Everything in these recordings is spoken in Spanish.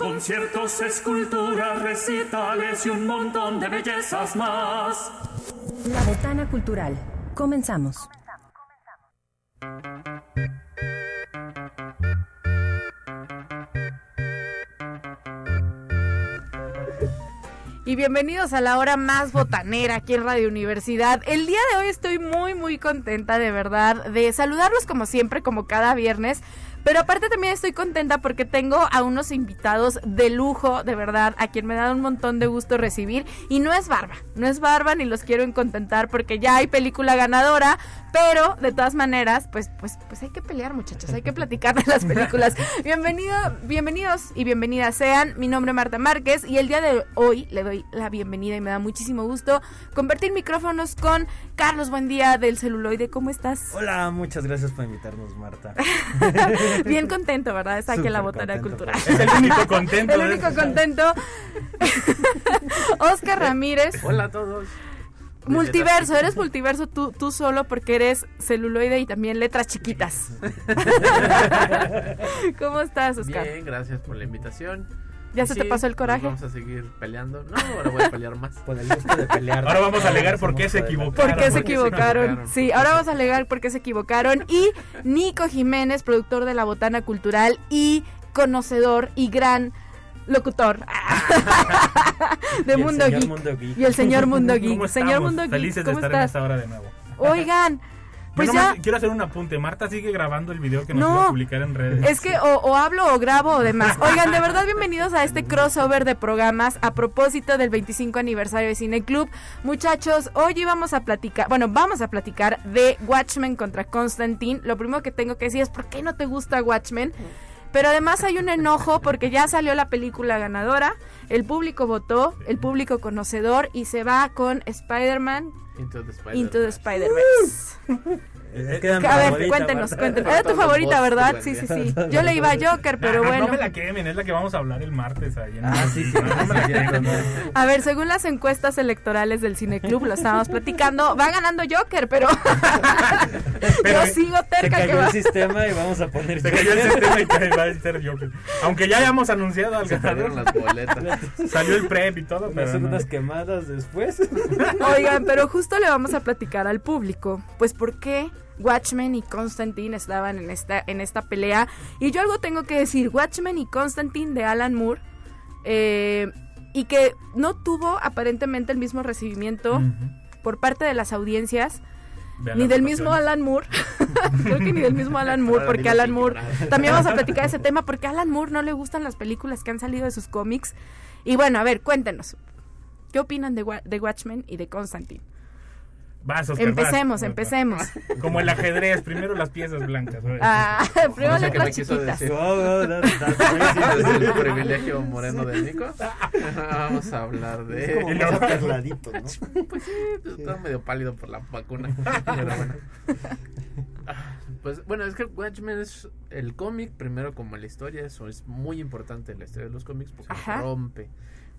Conciertos, esculturas, recitales y un montón de bellezas más. La Botana Cultural. Comenzamos. Y bienvenidos a la hora más botanera aquí en Radio Universidad. El día de hoy estoy muy muy contenta de verdad de saludarlos como siempre, como cada viernes. Pero aparte también estoy contenta porque tengo a unos invitados de lujo, de verdad, a quien me da un montón de gusto recibir. Y no es barba, no es barba ni los quiero contentar porque ya hay película ganadora, pero de todas maneras, pues, pues, pues hay que pelear, muchachos, hay que platicar de las películas. Bienvenido, bienvenidos y bienvenidas sean. Mi nombre es Marta Márquez y el día de hoy le doy la bienvenida y me da muchísimo gusto compartir micrófonos con Carlos Buen Día del celuloide. ¿Cómo estás? Hola, muchas gracias por invitarnos, Marta. Bien contento, ¿verdad? Está aquí en la botana cultural. Es el único contento. el único contento. Oscar Ramírez. Hola a todos. Multiverso, eres multiverso tú, tú solo porque eres celuloide y también letras chiquitas. ¿Cómo estás, Oscar? Bien, gracias por la invitación. ¿Ya se te pasó el coraje? Vamos a seguir peleando. No, ahora voy a pelear más. Por el gusto de pelear. Ahora vamos a alegar por qué se equivocaron. ¿Por qué se ¿Por qué se equivocaron? Sí, ahora vamos a alegar por qué se equivocaron. Y Nico Jiménez, productor de La Botana Cultural y conocedor y gran locutor de Mundo Geek. Mundo Geek. Y el señor Mundo ¿Cómo Geek. estamos? Señor Mundo Geek, Felices de ¿cómo estar en estás? esta hora de nuevo. Oigan, pues ya... quiero hacer un apunte. Marta sigue grabando el video que nos No, iba a publicar en redes. Es que o, o hablo o grabo o demás. Oigan, de verdad, bienvenidos a este crossover de programas a propósito del 25 aniversario de Cine Club. Muchachos, hoy íbamos a platicar, bueno, vamos a platicar de Watchmen contra Constantine. Lo primero que tengo que decir es, ¿por qué no te gusta Watchmen? Pero además hay un enojo porque ya salió la película ganadora, el público votó, el público conocedor y se va con Spider-Man Into the Spider-Verse. Que era mi A ver, cuéntenos, cuéntenos. Era tu favorita, ¿verdad? Sí, sí, sí. Yo le iba a Joker, pero Ah, bueno. No me la quemen, es la que vamos a hablar el martes ahí en Ah, sí, sí. No, no me la quemen. A ver, según las encuestas electorales del Cineclub, lo estábamos platicando, va ganando Joker, pero, Pero yo sigo Se terca que cayó va. el sistema y vamos a poner. Se cayó el sistema y que va a ser Joker. Aunque ya hayamos anunciado al Se ganador. las boletas. Salió el prep y todo, pero Hacer no. unas quemadas después. Oigan, pero justo le vamos a platicar al público, pues por qué Watchmen y Constantine estaban en esta, en esta pelea. Y yo algo tengo que decir, Watchmen y Constantine de Alan Moore, eh, y que no tuvo aparentemente el mismo recibimiento por parte de las audiencias. Ni del mismo. Alan Moore. Creo que ni del mismo Alan Moore, porque Alan Moore. También vamos a platicar ese tema, porque a Alan Moore no le gustan las películas que han salido de sus cómics. Y bueno, a ver, cuéntenos. ¿Qué opinan de, de Watchmen y de Constantine? Vas, Oscar, Empecemos, vas. empecemos. Como el ajedrez, primero las piezas blancas. ¿sabes? Ah, primero No sé qué letras me quiso chiquitas. decir. No, no, no, no, Desde el privilegio moreno de Nico. Vamos a hablar Es como de. más ¿no? Pues sí, está medio pálido por la vacuna. Pero bueno. Ah, Pues bueno, es que Watchmen es el cómic, primero como la historia, eso es muy importante en la historia de los cómics porque Ajá. rompe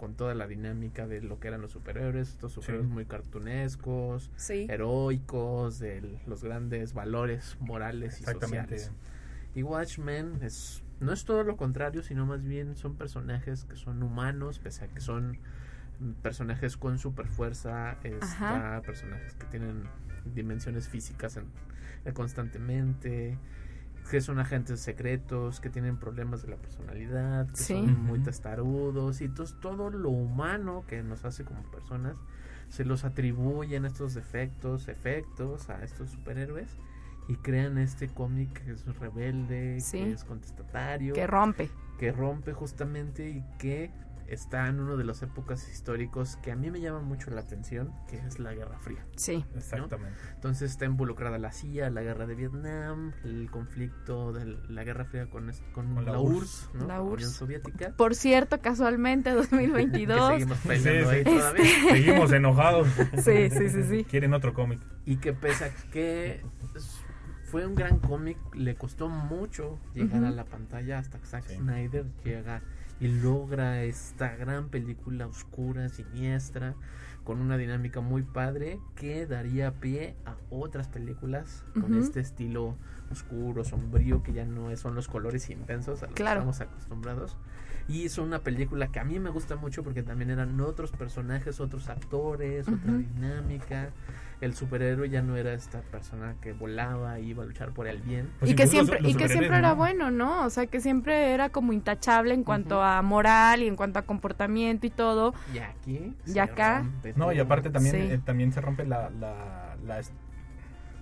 con toda la dinámica de lo que eran los superhéroes, estos superhéroes muy cartunescos, Sí. heroicos, de los grandes valores morales y Exactamente. sociales. Y Watchmen es no es todo lo contrario, sino más bien son personajes que son humanos, pese a que son personajes con super fuerza, personajes que tienen dimensiones físicas en- constantemente, que son agentes secretos, que tienen problemas de la personalidad, que Sí. son muy testarudos y entonces todo lo humano que nos hace como personas se los atribuyen estos defectos, efectos a estos superhéroes y crean este cómic que es rebelde, Sí. que es contestatario, Que rompe. que rompe justamente y que está en uno de las épocas históricos que a mí me llama mucho la atención, que es la Guerra Fría. Sí. Exactamente. Entonces está involucrada la CIA, la guerra de Vietnam, el conflicto de la Guerra Fría con, con Con la la URSS, URSS, ¿no? La la Unión URSS. Soviética. Por cierto, casualmente, Que 2022. seguimos peleando Sí, ahí sí. todavía. Seguimos enojados. Sí, sí, sí, sí. Quieren otro cómic. Y que pese a que fue un gran cómic, le costó mucho llegar Ujú. a la pantalla hasta que Zack Sí. Snyder llega y logra esta gran película oscura, siniestra, con una dinámica muy padre que daría pie a otras películas con este estilo oscuro, sombrío, que ya no es- son los colores intensos a los Claro. que estamos acostumbrados. Y es una película que a mí me gusta mucho porque también eran otros personajes, otros actores, otra dinámica. El superhéroe ya no era esta persona que volaba y iba a luchar por el bien. Pues y que siempre los y que siempre era ¿no? bueno, ¿no? O sea, que siempre era como intachable en cuanto a moral y en cuanto a comportamiento y todo. Y aquí. Y acá. No, y aparte también, Sí. eh, también se rompe la, la, las-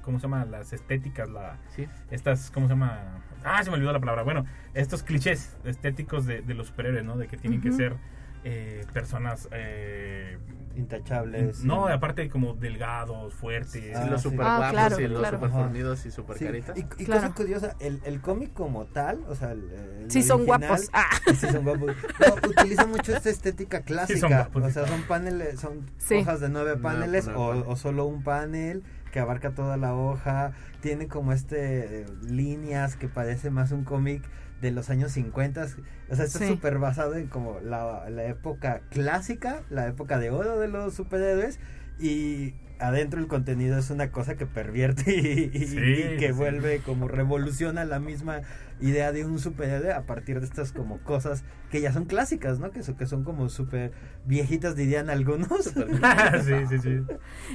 ¿cómo se llama? Las estéticas, la, Sí. estas, ¿cómo se llama? Ah, se me olvidó la palabra. Bueno, estos clichés estéticos de, de los superhéroes, ¿no? De que tienen que ser eh, personas, eh, Intachables. no, aparte como delgados, fuertes. Ah, los sí. super Ah, guapos claro, y los claro. super fornidos y super Sí, caritas. Y, y Claro. cosa curiosa, el, el cómic como tal, o sea, el, el Sí, son original, guapos. Ah, Sí, son guapos. No, utiliza mucho esta estética clásica. guapos, o sea, son paneles, son Sí. hojas de nueve Nueve paneles por o, nueve paneles. o solo un panel que abarca toda la hoja. Tiene como este eh, líneas que parece más un cómic de los años 50. O sea, está Sí. súper basado en como la, la época clásica, la época de oro de los superhéroes. Y adentro el contenido es una cosa que pervierte y, y- Sí, y que sí. vuelve como revoluciona la misma idea de un superhéroe a partir de estas como cosas que ya son clásicas, ¿no? Que, son- que son como súper viejitas dirían algunos. sí, sí, sí.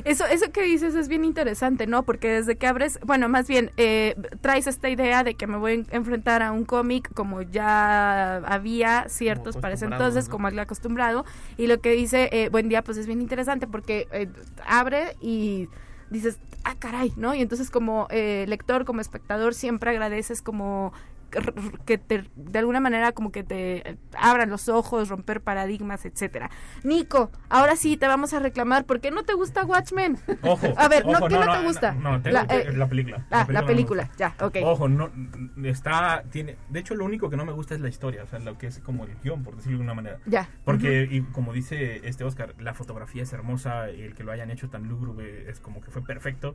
Eso, eso que dices es bien interesante, ¿no? Porque desde que abres, bueno, más bien, eh, traes esta idea de que me voy a enfrentar a un cómic como ya había ciertos para ese entonces, ¿no? como el acostumbrado. Y lo que dice eh, Buen Día, pues es bien interesante porque eh, abre y dices, ah, caray, ¿no? Y entonces como eh, lector, como espectador, siempre agradeces como que te, de alguna manera como que te abran los ojos, romper paradigmas, etcétera. Nico, ahora sí te vamos a reclamar, ¿por qué no te gusta Watchmen? Ojo. A ver, no, ¿qué no te gusta? No, tengo La, eh, la película. Ah, la no me película, ya, ok. Ojo, no, está, tiene, de hecho lo único que no me gusta es la historia, o sea, lo que es como el guion, por decirlo de alguna manera. Ya. Porque, y como dice este Oscar, la fotografía es hermosa, y el que lo hayan hecho tan lúgubre es como que fue perfecto.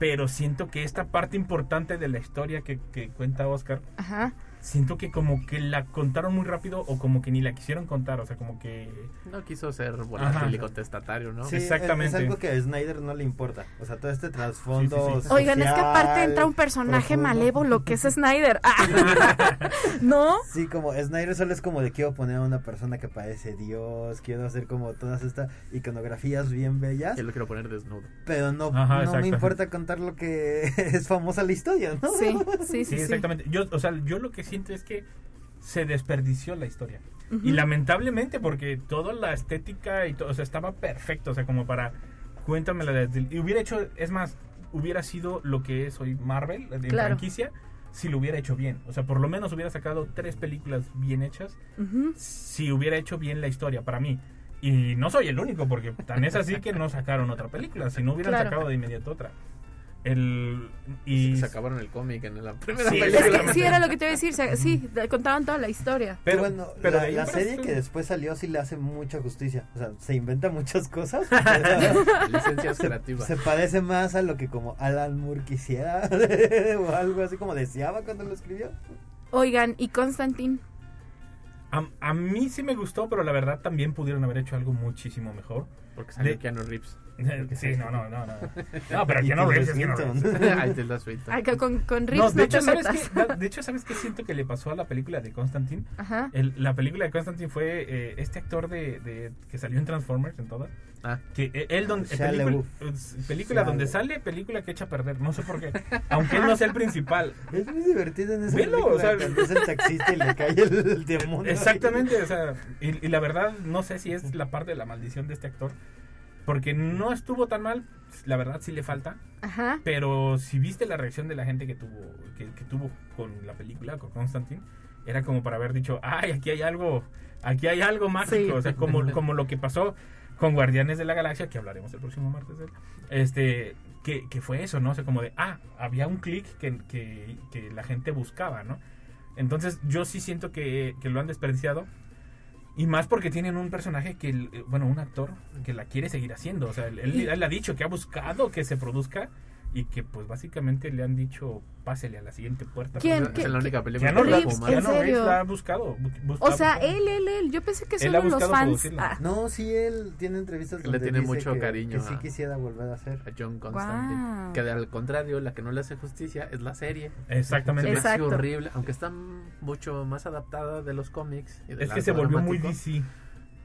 Pero siento que esta parte importante de la historia que, que cuenta Oscar, Ajá. Siento que como que la contaron muy rápido o como que ni la quisieron contar, o sea, como que... No quiso ser volátil y contestatario, ¿no? Sí, Exactamente. Es, es algo que a Snyder no le importa. O sea, todo este trasfondo. Sí, sí, sí. Oigan, es que aparte entra un personaje profundo. malévolo que es Snyder. Ah. ¿No? Sí, como Snyder solo es como de quiero poner a una persona que parece Dios, quiero hacer como todas estas iconografías bien bellas, Que lo quiero poner desnudo. pero no, Ajá, no me importa contar lo que es famosa la historia, ¿no? Sí, sí, sí. Sí, sí. exactamente. Yo, o sea, yo lo que siento es que se desperdició la historia. Y lamentablemente porque toda la estética y todo, o sea, estaba perfecto, o sea, como para cuéntamela desde y hubiera hecho, es más, hubiera sido lo que es hoy Marvel de Claro. franquicia si lo hubiera hecho bien. O sea, por lo menos hubiera sacado tres películas bien hechas si hubiera hecho bien la historia para mí. Y no soy el único, porque tan es así que no sacaron otra película, si no hubieran Claro. sacado de inmediato otra. El, y Se acabaron el cómic en la primera Sí, Es película. que sí, era lo que te iba a decir. se- Sí, contaban toda la historia. Pero bueno, pero la, serie que después salió sí le hace mucha justicia. O sea, se inventa muchas cosas. Licencias creativas. se parece más a lo que como Alan Moore quisiera o algo así como deseaba cuando lo escribió. Oigan, ¿y Constantine? A, a mí sí me gustó, pero la verdad también pudieron haber hecho algo muchísimo mejor. Porque salió De- Keanu Reeves. Sí, no, no, no, no. No, pero Keanu Tilda Reeves es Keanu Swinton. Reeves. Ahí te. Ay, que con, con No, Reeves de no, hecho, te ¿sabes metas. qué? De hecho, ¿sabes qué siento que le pasó a la película de Constantine? Ajá. El- la película de Constantine fue eh, este actor de, de- que salió en Transformers en todas. Ah, Que eh, él donde Shia película, eh, película donde sale, película que echa a perder, no sé por qué. Aunque él no sea el principal. Es muy divertido en esa Velo, película o sea- es el taxista y le cae el, el demonio. Exactamente, o sea, y, y la verdad no sé si es la parte de la maldición de este actor, porque no estuvo tan mal, la verdad sí le falta, Ajá. pero si viste la reacción de la gente que tuvo que, que tuvo con la película, con Constantine, era como para haber dicho, ay, aquí hay algo, aquí hay algo mágico, Sí. o sea, como, como lo que pasó con Guardianes de la Galaxia, que hablaremos el próximo martes de él, este, que, que fue eso, ¿no? O sea, como de, ah, había un clic que, que, que la gente buscaba, ¿no? Entonces yo sí siento que, que lo han desperdiciado. Y más porque tienen un personaje que, el- bueno, un actor que la quiere seguir haciendo. O sea, él, él- Y- él ha dicho que ha buscado que se produzca y que pues básicamente le han dicho pásele a la siguiente puerta. ¿Quién? Porque ¿Qué- es la única película Keanu que Reeves, la Reeves, fuma. ¿en Keanu Reeves la ha buscado. bu- bu- O sea, él, él, él. Yo pensé que solo los fans. Ah, No, sí, él tiene entrevistas Que le donde tiene dice mucho que- cariño Que sí quisiera volver a hacer. a John Constantine. Guau. Que de- al contrario, la que no le hace justicia es la serie. Exactamente. Exacto. horrible, aunque está mucho más adaptada de los cómics. y Es que se volvió muy DC.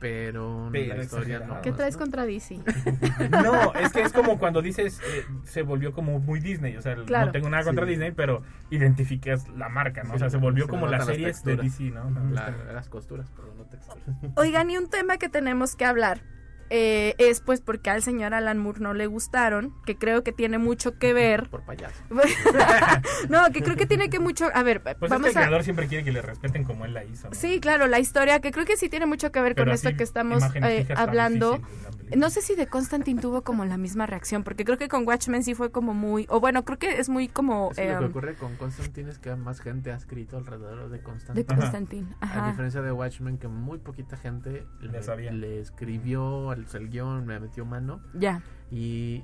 Pero, Pero la historia no. ¿Qué traes ¿no? contra DC? No, es que es como cuando dices, eh, se volvió como muy Disney. O sea, Claro. no tengo nada contra Sí. Disney, pero identificas la marca, ¿no? O sea, se volvió Se como las las series de. DC, ¿no? La- las costuras, pero no texturas. Oigan, y un tema que tenemos que hablar eh, es pues porque al señor Alan Moore no le gustaron, que creo que tiene mucho que ver. Por payaso. no, que creo que tiene que mucho... A ver, Pues es que vamos el a... creador siempre quiere que le respeten como él la hizo, ¿no? Sí, claro, la historia, que creo que sí tiene mucho que ver Pero con esto que estamos eh, hablando. difícil. No sé si de Constantine tuvo como la misma reacción, porque creo que con Watchmen sí fue como muy... O bueno, creo que es muy como... Es que lo que eh, ocurre con Constantine es que más gente ha escrito alrededor de de Constantine. Ajá. Constantine. A diferencia de Watchmen, que muy poquita gente Ya le, sabía. le escribió el, el guion, me metió mano. Ya. Y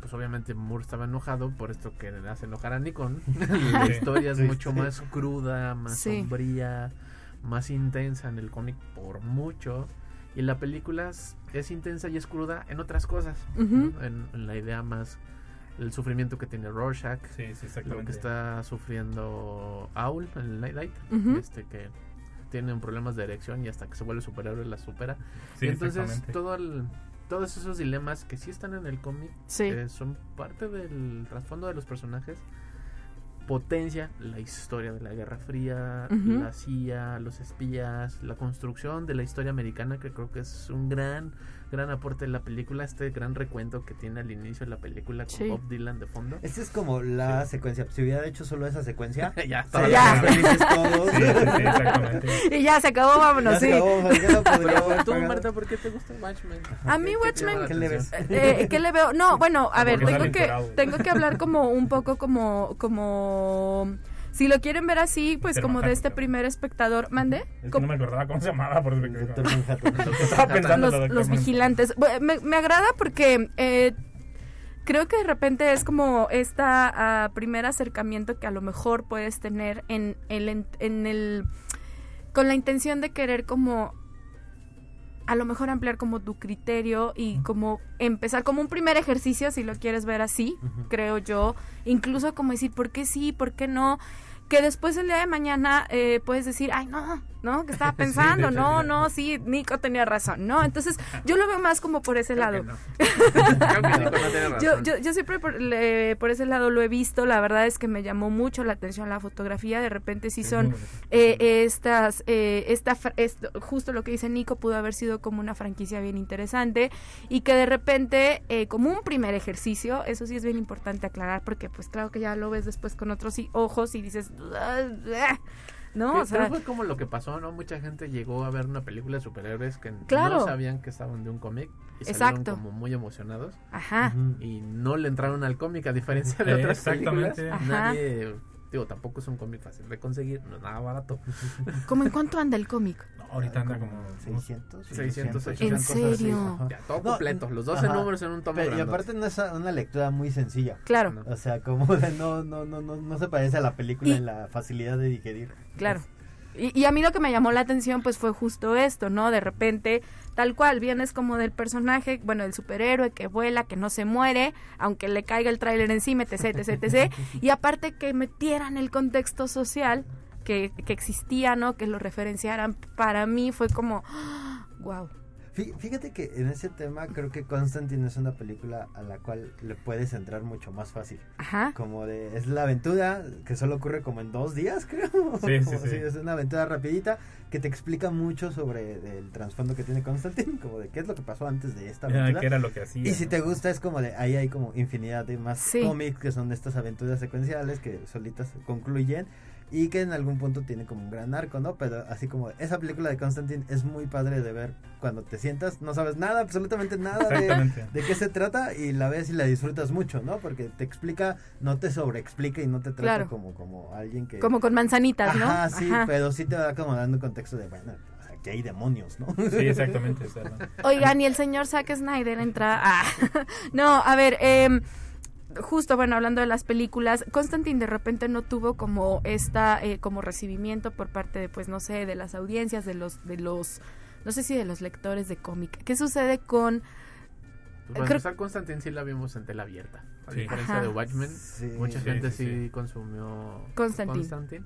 pues obviamente Moore estaba enojado por esto que le hace enojar a Nikon. la historia es Sí, mucho sí. más cruda, más Sí. sombría, más intensa en el cómic por mucho. Y la película es, es intensa y es cruda en otras cosas. En, en la idea más, el sufrimiento que tiene Rorschach. Sí, sí, Lo que está sufriendo Owl, el Night Ujú. este que tiene problemas de erección y hasta que se vuelve superhéroe la supera. Sí, y entonces todo el- todos esos dilemas que sí están en el cómic Sí. eh, son parte del trasfondo de los personajes potencia la historia de la Guerra Fría, Ujú. la CIA, los espías, la construcción de la historia americana que creo que es un gran gran aporte de la película, este gran recuento que tiene al inicio de la película con Sí. Bob Dylan de fondo. Esta es como la secuencia. Si hubiera hecho solo esa secuencia, ya felices todos. Sí, sí, sí, exactamente. Y ya se acabó, vámonos, Ya sí. se acabó, ¿por qué no podría Pero haber tú? Marta, ¿por qué te gusta Watchmen? A mí ¿Qué- qué te Watchmen- ¿Qué le atención? Eh, ¿Qué le veo? No, bueno, a ver, tengo que, tengo que hablar como un poco como, como, si lo quieren ver así, pues Pero como de este primer espectador, ¿mande? Es que no me acordaba cómo se llamaba, por. Estaba pensando en los, vigilantes. Me, me agrada porque eh, creo que de repente es como esta ah, primer acercamiento que a lo mejor puedes tener en el, en, en el con la intención de querer como a lo mejor ampliar como tu criterio y como empezar como un primer ejercicio si lo quieres ver así creo yo. Incluso como decir por qué sí por qué no que después el día de mañana eh, puedes decir ay no no que estaba pensando no no sí Nico tenía razón no entonces yo lo veo más como por ese Creo lado. no. Creo que Nico no tiene yo, yo, yo siempre por, le- por ese lado lo he visto, la verdad es que me llamó mucho la atención la fotografía, de repente sí son eh, estas, eh, esta, esto- justo lo que dice Nico, pudo haber sido como una franquicia bien interesante y que de repente, eh, como un primer ejercicio, eso sí es bien importante aclarar porque pues claro que ya lo ves después con otros ojos y dices, ¿no? Pero O sea, fue como lo que pasó, ¿no? Mucha gente llegó a ver una película de superhéroes que Claro. no sabían que estaban de un cómic y Exacto. salieron como muy emocionados ajá. Y no le entraron al cómic a diferencia de otras películas. Ajá. Nadie, digo, tampoco es un cómic fácil de conseguir, no es nada barato. ¿Cómo en cuánto anda el cómic? No, ahorita anda como... 600, 600, 800, ¿En así. serio? Ya, todo No, completo, los 12 ajá. números en un tomo Pero- y aparte no es una lectura muy sencilla. Claro, No. O sea, como de no, no, no, no, no se parece a la película Y- en la facilidad de digerir. Claro. Y, y a mí lo que me llamó la atención pues fue justo esto, ¿no? De repente, tal cual, vienes como del personaje, bueno, el superhéroe que vuela, que no se muere, aunque le caiga el tráiler encima, etc, etc, etc. Y aparte que metieran el contexto social que, que existía, ¿no? Que lo referenciaran, para mí fue como, wow. Fí- Fíjate que en ese tema creo que Constantine es una película a la cual le puedes entrar mucho más fácil. Ajá. Como de, es la aventura que solo ocurre como en dos días, creo. Sí, sí, Como sí. así, es una aventura rapidita que te explica mucho sobre el trasfondo que tiene Constantine, como de qué es lo que pasó antes de esta Ah, aventura. que era lo que hacía. Y si ¿no? te gusta es como de, ahí hay como infinidad de más Sí. cómics que son estas aventuras secuenciales que solitas concluyen y que en algún punto tiene como un gran arco, ¿no? Pero así como esa película de Constantine es muy padre de ver cuando te sientas, no sabes nada, absolutamente nada de, Exactamente. de qué se trata y la ves y la disfrutas mucho, ¿no? Porque te explica, no te sobreexplica y no te trata Claro. como, como alguien que... Como con manzanitas, ¿no? Ajá, sí, Ajá. pero sí te va como dando contexto de, bueno, que hay demonios, ¿no? Sí, exactamente. o sea, ¿no? Oigan, y el señor Zack Snyder entra. Ah. no, a ver, em, justo, bueno, hablando de las películas, Constantine de repente no tuvo como esta, eh, como recibimiento por parte de, pues, no sé, de las audiencias, de los, de los, no sé si de los lectores de cómic. ¿Qué sucede con Para Creo- empezar, Constantine sí la vimos en tela abierta. A Sí. diferencia Ajá. de Watchmen, Sí. mucha Sí, gente sí, consumió Constantine.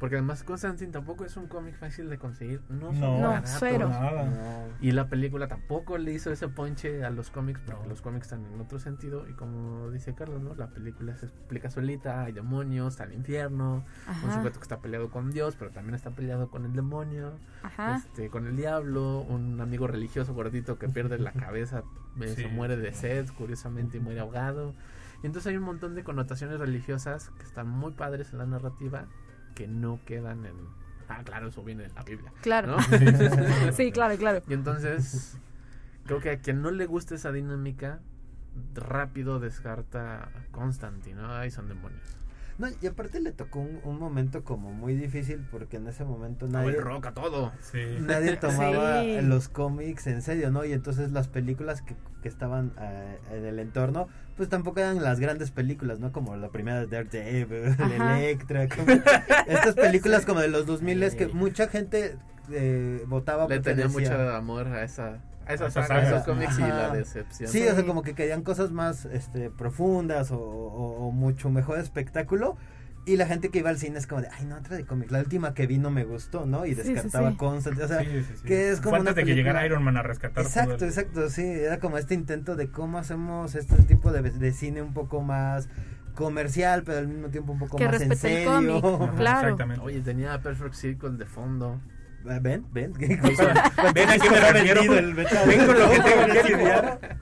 Porque además Constantine tampoco es un cómic fácil de conseguir. No, No, No, cero. Nada. No. Y la película tampoco le hizo ese ponche a los cómics, porque No. los cómics están en otro sentido. Y como dice Carlos, ¿no? La película se explica solita, hay demonios, está el infierno, un Ajá, sujeto que está peleado con Dios, pero también está peleado con el demonio, ajá. este, con el diablo, un amigo religioso gordito que pierde la cabeza, eh, Sí. se muere de sed, curiosamente, y muere ahogado. Y entonces hay un montón de connotaciones religiosas que están muy padres en la narrativa, que no quedan en... Ah, claro, eso viene en la Biblia. Claro. ¿no? Sí, claro, claro. Y entonces, creo que a quien no le gusta esa dinámica, rápido descarta Constantine, ¿no? Ahí son demonios. No, y aparte le tocó un, un momento como muy difícil porque en ese momento nadie, el rock a todo. Sí. nadie tomaba Sí. los cómics en serio, ¿no? Y entonces las películas que, que estaban eh, en el entorno, pues tampoco eran las grandes películas, ¿no? Como la primera de Daredevil. Electra, como estas películas como de los 2000 es que mucha gente eh, votaba Le tenía decía- mucho amor a esa, esa saga, esos cómics y la decepción. Sí, Sí. o sea, como que querían cosas más este, profundas o, o- o mucho mejor espectáculo. Y la gente que iba al cine es como de, ay, no, otra de cómic. La última que vi no me gustó, ¿no? Y Sí, sí, descartaba sí. Constantine. O sea, Sí, sí, sí. que es como Fue antes de que llegara Iron Man a rescatar Exacto, todo el- exacto, sí. Era como este intento de cómo hacemos este tipo de, de cine un poco más comercial, pero al mismo tiempo un poco Que más en respete el serio. cómic. Ajá, Claro. Exactamente. Oye, tenía Perfect Circle de fondo. ¿Ven? ¿Ven? Ven a qué me refiero. Ven con lo que tengo que lidiar.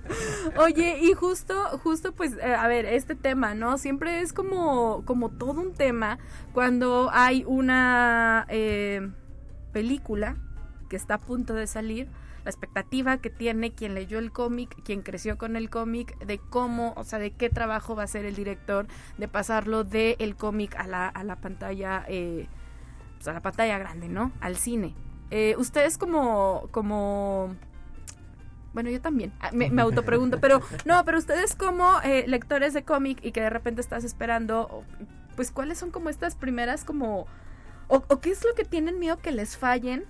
Oye, y justo, justo pues, eh, a ver, este tema, ¿no? Siempre es como, como todo un tema cuando hay una eh, película que está a punto de salir, la expectativa que tiene quien leyó el cómic, quien creció con el cómic, de cómo, o sea, de qué trabajo va a hacer el director, de pasarlo del el cómic a la, a la pantalla, eh, pues a la pantalla grande, ¿no? Al cine. Eh, ustedes como, como bueno, yo también, ah, me, me autopregunto, pero no, pero ustedes como eh, lectores de cómic y que de repente estás esperando, pues cuáles son como estas primeras como, o qué es lo que tienen miedo que les fallen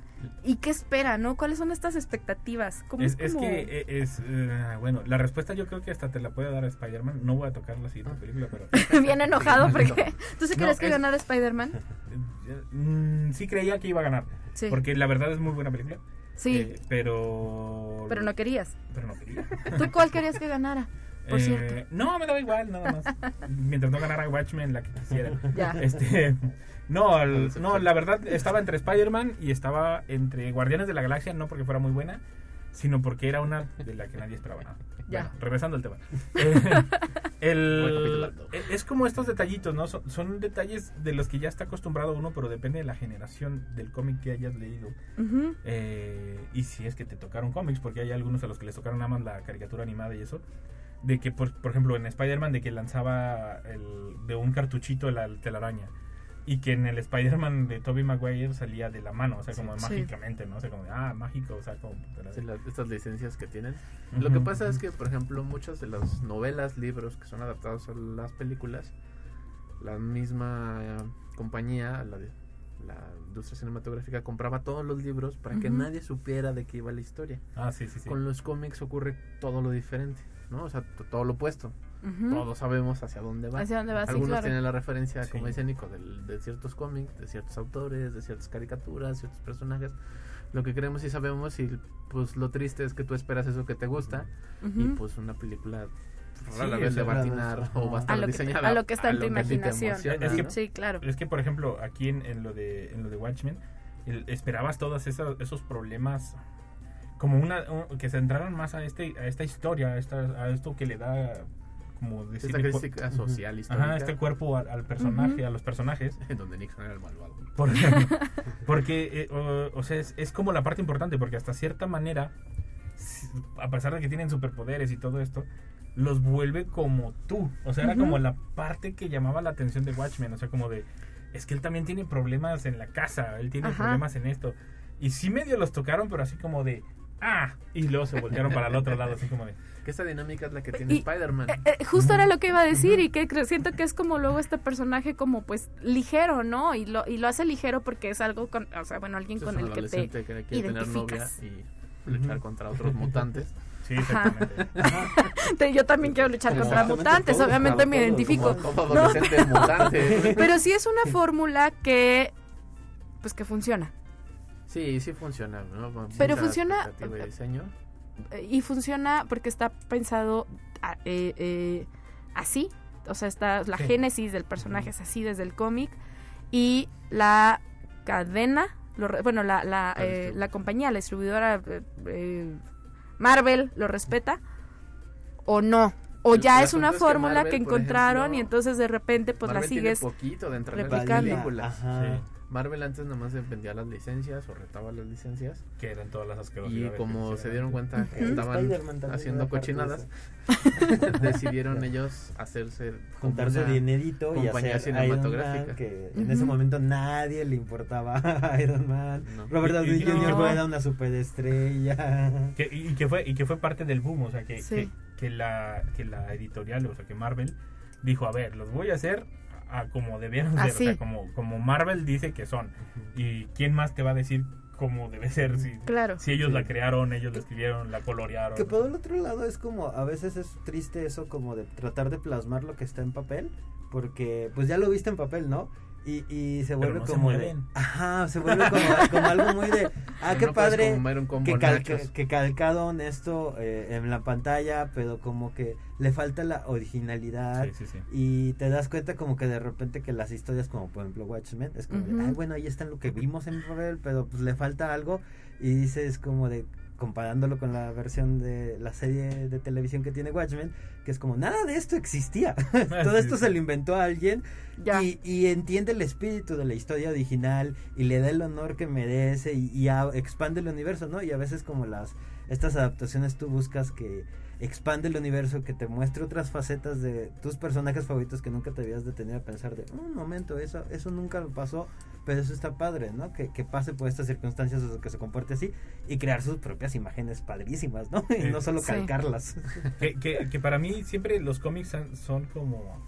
y qué esperan, ¿no? ¿Cuáles son estas expectativas? ¿Cómo Es, es, que eh, es, eh, bueno, la respuesta yo creo que hasta te la puede dar Spider-Man. No voy a tocar la siguiente película, pero bien enojado porque tú sí No, crees que es- ganara Spider-Man. mm, sí creía que iba a ganar. Sí. Porque la verdad es muy buena película. Sí, eh, pero. pero no querías. Pero no quería. ¿Tú cuál querías que ganara? Por Eh, cierto. No, me daba igual, nada más. Mientras no ganara Watchmen, la que quisiera. Ya. Este, no, el- no, la verdad estaba entre Spider-Man y estaba entre Guardianes de la Galaxia, no porque fuera muy buena, sino porque era una de la que nadie esperaba nada. Ya. Bueno, regresando al tema. Eh, el- e- es como estos detallitos, ¿no? Son, son detalles de los que ya está acostumbrado uno, pero depende de la generación del cómic que hayas leído. Ujú. Eh, y si es que te tocaron cómics, porque hay algunos a los que les tocaron nada más la caricatura animada y eso. De que, por, por ejemplo, en Spider-Man, de que lanzaba el, de un cartuchito la telaraña. Y que en el Spider-Man de Tobey Maguire salía de la mano, o sea, como Sí. mágicamente, ¿no? O sea, como de, ah, mágico, o sea, como... Sí, las- estas licencias que tienen. Lo que pasa es que, por ejemplo, muchas de las novelas, libros que son adaptados a las películas, la misma eh, compañía, la, de, la industria cinematográfica, compraba todos los libros para que nadie supiera de qué iba la historia. Ah, sí, sí, sí. Con los cómics ocurre todo lo diferente, ¿no? O sea, todo lo opuesto. Ujú. Todos sabemos hacia dónde va. ¿Hacia dónde va? Sí, Algunos claro. tienen la referencia, Sí. como dice Nico, del- de, ciertos cómics, de ciertos autores, de ciertas caricaturas, ciertos personajes. Lo que queremos y sabemos y pues lo triste es que tú esperas eso que te gusta y Ujú. pues una película Sí, rara vez o sea, le va a rara atinar vez, o va a ajá. estar A lo que te- diseñada a lo que está en tu imaginación. emociona, Es que- ¿no? Sí, claro. Es que, por ejemplo, aquí en, en lo de en lo de Watchmen, el- esperabas todos esos, esos problemas como una un- que se entraran más a este a esta historia, a, esta, a esto que le da como decir Esta crítica social histórica ajá, este cuerpo al, al personaje, a los personajes, en donde Nixon era el malvado. por- porque eh, o, o sea, es, es como la parte importante porque hasta cierta manera a pesar de que tienen superpoderes y todo esto, los vuelve como tú. O sea, era como la parte que llamaba la atención de Watchmen. O sea, como de, es que él también tiene problemas en la casa, él tiene Ajá. problemas en esto. Y sí medio los tocaron, pero así como de, ah, y luego se voltearon para el otro lado, así como de, Que esta dinámica es la que tiene Spider-Man. Eh, eh, justo era lo que iba a decir y que creo- siento que es como luego este personaje como pues ligero, ¿no? Y lo, y lo hace ligero porque es algo con, o sea, bueno, alguien con un el que te... que quiere tener novia identificas. y luchar contra otros mutantes. sí, exactamente. Yo también quiero luchar Como contra mutantes, todos, obviamente claro, me todos, identifico. Como mutante. Pero sí es una fórmula que pues que funciona. Sí, sí funciona. ¿no? Con Pero funciona- diseño. Eh, Y funciona porque está pensado ah, eh, eh, así. O sea, está la Sí. génesis del personaje es así desde el cómic. Y la cadena, lo re- bueno, la, la, eh, la compañía, la distribuidora eh, eh, Marvel lo respeta o no. O El- ya el es una asunto es que fórmula Marvel, que encontraron ejemplo, y entonces de repente pues la tiene sigues. de replicando. películas. Ajá. Sí. Marvel antes nada más vendía las licencias o retaba las licencias. que eran todas las Y asquerosidades. como se dieron cuenta que estaban haciendo cochinadas, decidieron ellos hacerse como juntar su una- dinerito y compañía hacer Iron cinematográfica. Man, que en ese momento nadie le importaba a Iron Man. No. Robert Y- Downey y- Jr. no. era una superestrella. Que, y, que fue, y que fue parte del boom, o sea, que, Sí. que, que la, que la editorial, o sea, que Marvel dijo, a ver, los voy a hacer a como debieron ser, o Así. sea, como, como Marvel dice que son. ¿Y quién más te va a decir cómo debe ser? Si, Claro. si ellos Sí. la crearon, ellos la escribieron, la colorearon. Que por el otro lado es como, a veces es triste eso como de tratar de plasmar lo que está en papel, porque pues ya lo viste en papel, ¿no? Y, y se vuelve no se como de- mueven. ajá, se vuelve como, como algo muy de, ah, No qué puedes padre, comer un combo que, calca- que calcaron esto eh, en la pantalla, pero como que le falta la originalidad. Sí, sí, sí. Y te das cuenta como que de repente que las historias como por ejemplo Watchmen es como Ujú. de, ay bueno, ahí está lo que vimos en papel, pero pues le falta algo y dices como de comparándolo con la versión de la serie de televisión que tiene Watchmen, que es como nada de esto existía. Todo Sí, esto se lo inventó alguien Ya. y, y entiende el espíritu de la historia original y le da el honor que merece y, y a- expande el universo, ¿no? Y a veces como las estas adaptaciones tú buscas que expande el universo, que te muestre otras facetas de tus personajes favoritos que nunca te habías detenido a pensar de un momento, eso, eso nunca me pasó, pero eso está padre, ¿no? Que, que pase por estas circunstancias o que se comporte así y crear sus propias imágenes padrísimas, ¿no? Y no solo Sí. calcarlas. Que, que, que para mí siempre los cómics son- como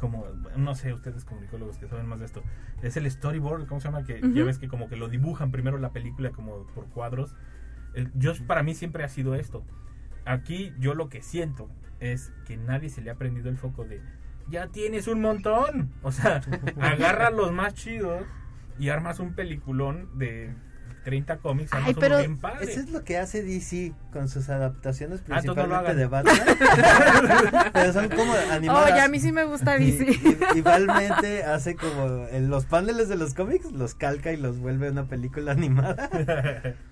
como no sé ustedes comunicólogos que saben más de esto es el storyboard cómo se llama que ya ves que como que lo dibujan primero la película como por cuadros Eh, yo para mí siempre ha sido esto aquí yo lo que siento es que nadie se le ha prendido el foco de ya tienes un montón o sea agarra los más chidos y armas un peliculón de 30 cómics Ay, pero bien padre. Eso es lo que hace DC con sus adaptaciones Ah, entonces no lo principalmente de. Batman. Pero son como Oh, animadas. ya a mí sí me gusta Y- DC. y- igualmente hace como en los paneles de los cómics los calca y los vuelve una película animada.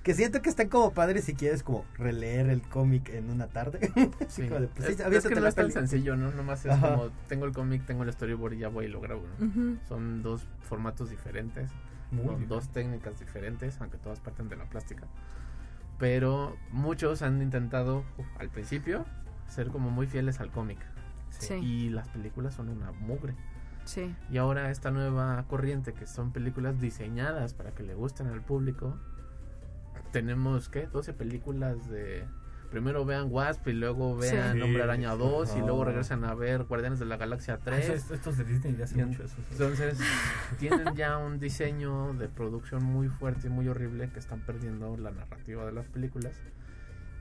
que siento que están como padres si quieres como releer el cómic en una tarde. Sí. como de, pues, sí, es, es que no es tan sencillo, ¿no? Nomás es Ajá. como tengo el cómic, tengo el storyboard y ya voy y lo grabo, ¿no? Ujú. Son dos formatos diferentes, Muy dos técnicas diferentes, aunque todas parten de la plástica. Pero muchos han intentado uf, al principio ser como muy fieles al cómic. Sí, Y las películas son una mugre. sí. Y ahora esta nueva corriente que son películas diseñadas para que le gusten al público. Tenemos, ¿qué? 12 películas de... Primero vean Wasp y luego vean Sí. Hombre Araña 2 y luego regresan a ver Guardianes de la Galaxia Ah, 3. eso- estos de Disney ya hacen mucho eso. Entonces, tienen ya un diseño de producción muy fuerte y muy horrible que están perdiendo la narrativa de las películas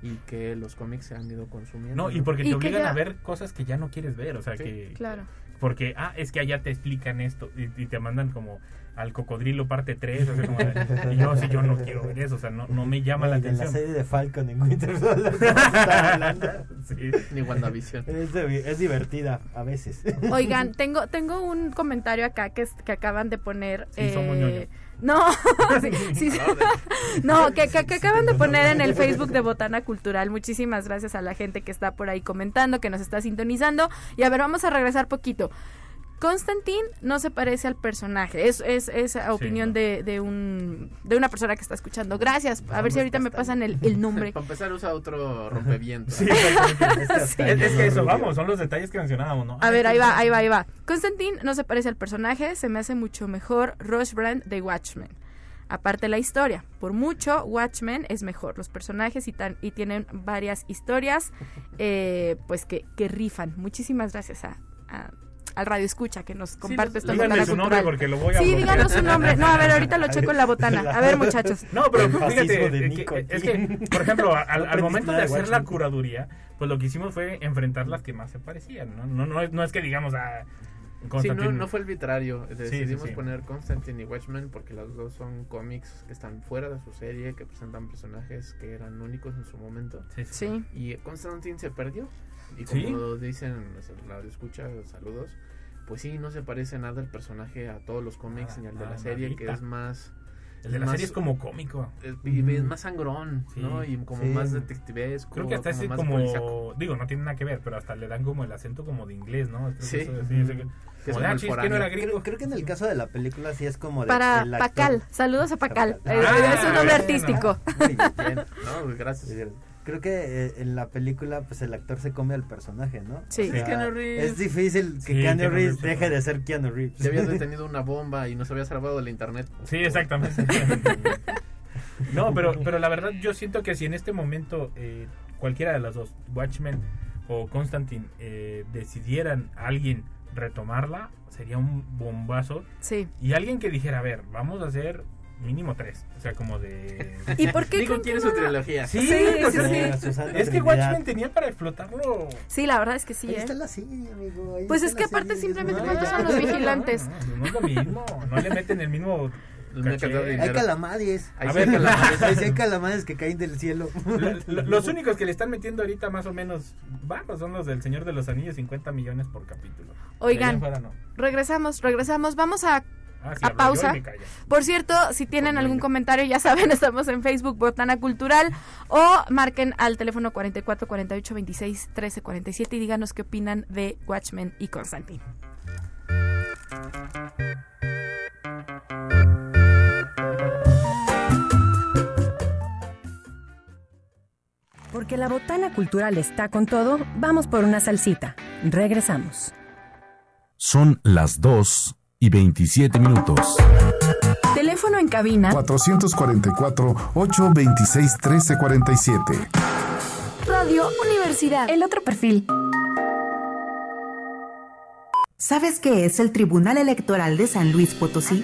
y que los cómics se han ido consumiendo. No, y porque te obligan ya- a ver cosas que ya no quieres ver, o sea Sí, que... Claro. Porque, ah, es que allá te explican esto y, y te mandan como al cocodrilo parte 3, o sea, como de- y yo sí, yo no quiero ver eso, o sea, no, no me llama la Oye, en la atención. serie de Falcon en Winter Soldier hablando. Sí. Ni WandaVision. Es, de- es divertida a veces. Oigan, tengo tengo un comentario acá que, es- que acaban de poner. Sí, somos ñoños. No, sí, sí, sí. no, que, que- que acaban de poner en el Facebook de Botana Cultural. Muchísimas gracias a la gente que está por ahí comentando, que nos está sintonizando. Y a ver, vamos a regresar poquito. Constantine no se parece al personaje. Es, es, es opinión no. de, de, un, de una persona que está escuchando. Gracias. A ver si ahorita me pasan el, el nombre. Para empezar usa otro rompeviento. Sí. Es que hasta Es, es que eso, vamos, son los detalles que mencionábamos, ¿no? A ver, ahí va, ahí va, ahí va. Constantine no se parece al personaje, se me hace mucho mejor Rush Brand de Watchmen. Aparte la historia, por mucho Watchmen es mejor. Los personajes y, tan, y tienen varias historias eh, pues que, que rifan. Muchísimas gracias a, a- al Radio Escucha que nos comparte esta díganme botana su nombre porque lo voy a Sí, bloquear. díganos su nombre. No, a ver, ahorita lo checo en la botana. A ver, muchachos. No, pero fíjate, que- es que, por ejemplo, al, al momento de hacer la curaduría, pues lo que hicimos fue enfrentar las que más se parecían, ¿no? No, no, es, no es que digamos a Sí, Constantine. no, no fue arbitrario. Decidimos sí, sí. poner Constantine y Watchmen porque los dos son cómics que están fuera de su serie, que presentan personajes que eran únicos en su momento. Sí, sí. Sí. Y Constantine se perdió. Y ¿Sí? como dicen la escucha, saludos, pues sí, no se parece nada el personaje a todos los cómics Nada, ni al de nada, la serie, que nadita. es más... El de la más- serie es como cómico. es, y es más sangrón, Sí. ¿no? Y como Sí. más detectivesco. Creo que hasta ese más como, digo, no tiene nada que ver, pero hasta le dan como el acento como de inglés, ¿no? Creo que Sí. eso- sí, sí, que- Que es como como ah, chis, que no era gringo. Creo, creo que en el caso de la película sí es como de Para Pacal. Saludos a Pacal. Ah, Eh, es un nombre bueno. artístico. Muy bien. No, gracias. Creo que eh, en la película pues el actor se come al personaje, ¿no? Sí. O sea, Es Keanu Reeves. es difícil que Sí, Keanu Keanu Reeves Reeves, deje de ser Keanu Reeves. Si habías detenido una bomba y nos había salvado de la internet. Sí, exactamente. no, pero, pero la verdad yo siento que si en este momento eh, cualquiera de las dos, Watchmen o Constantine, eh, decidieran a alguien retomarla, sería un bombazo. Sí. Y alguien que dijera, a ver, vamos a hacer mínimo tres. O sea, como de... ¿Y por qué Digo, quiere su trilogía. Sí, Sí, pues sí, es, sí. es que. Watchmen tenía para explotarlo. Sí, la verdad es que sí, Ahí ¿eh? está la serie, amigo. ahí Pues es que aparte simplemente es ¿cuántos muy- son los vigilantes? No, no es lo mismo. No le meten el mismo... Caché. Hay calamares. Sí ver, hay calamares. Hay calamares que caen del cielo. Lo- lo- los únicos que le están metiendo ahorita más o menos bajos son los del Señor de los Anillos, 50 millones por capítulo. Oigan, fuera no. regresamos, regresamos. Vamos a Ah, sí, a pausa. Por cierto, si tienen algún comentario, ya saben, estamos en Facebook, Botana Cultural, o marquen al teléfono 44 48 26 13 47 y díganos qué opinan de Watchmen y Constantine. Porque la botana cultural está con todo, vamos por una salsita. Regresamos. Son las 2 y 27 minutos. Teléfono en cabina 444-826-1347. Radio Universidad. El otro perfil. ¿Sabes qué es el Tribunal Electoral de San Luis Potosí?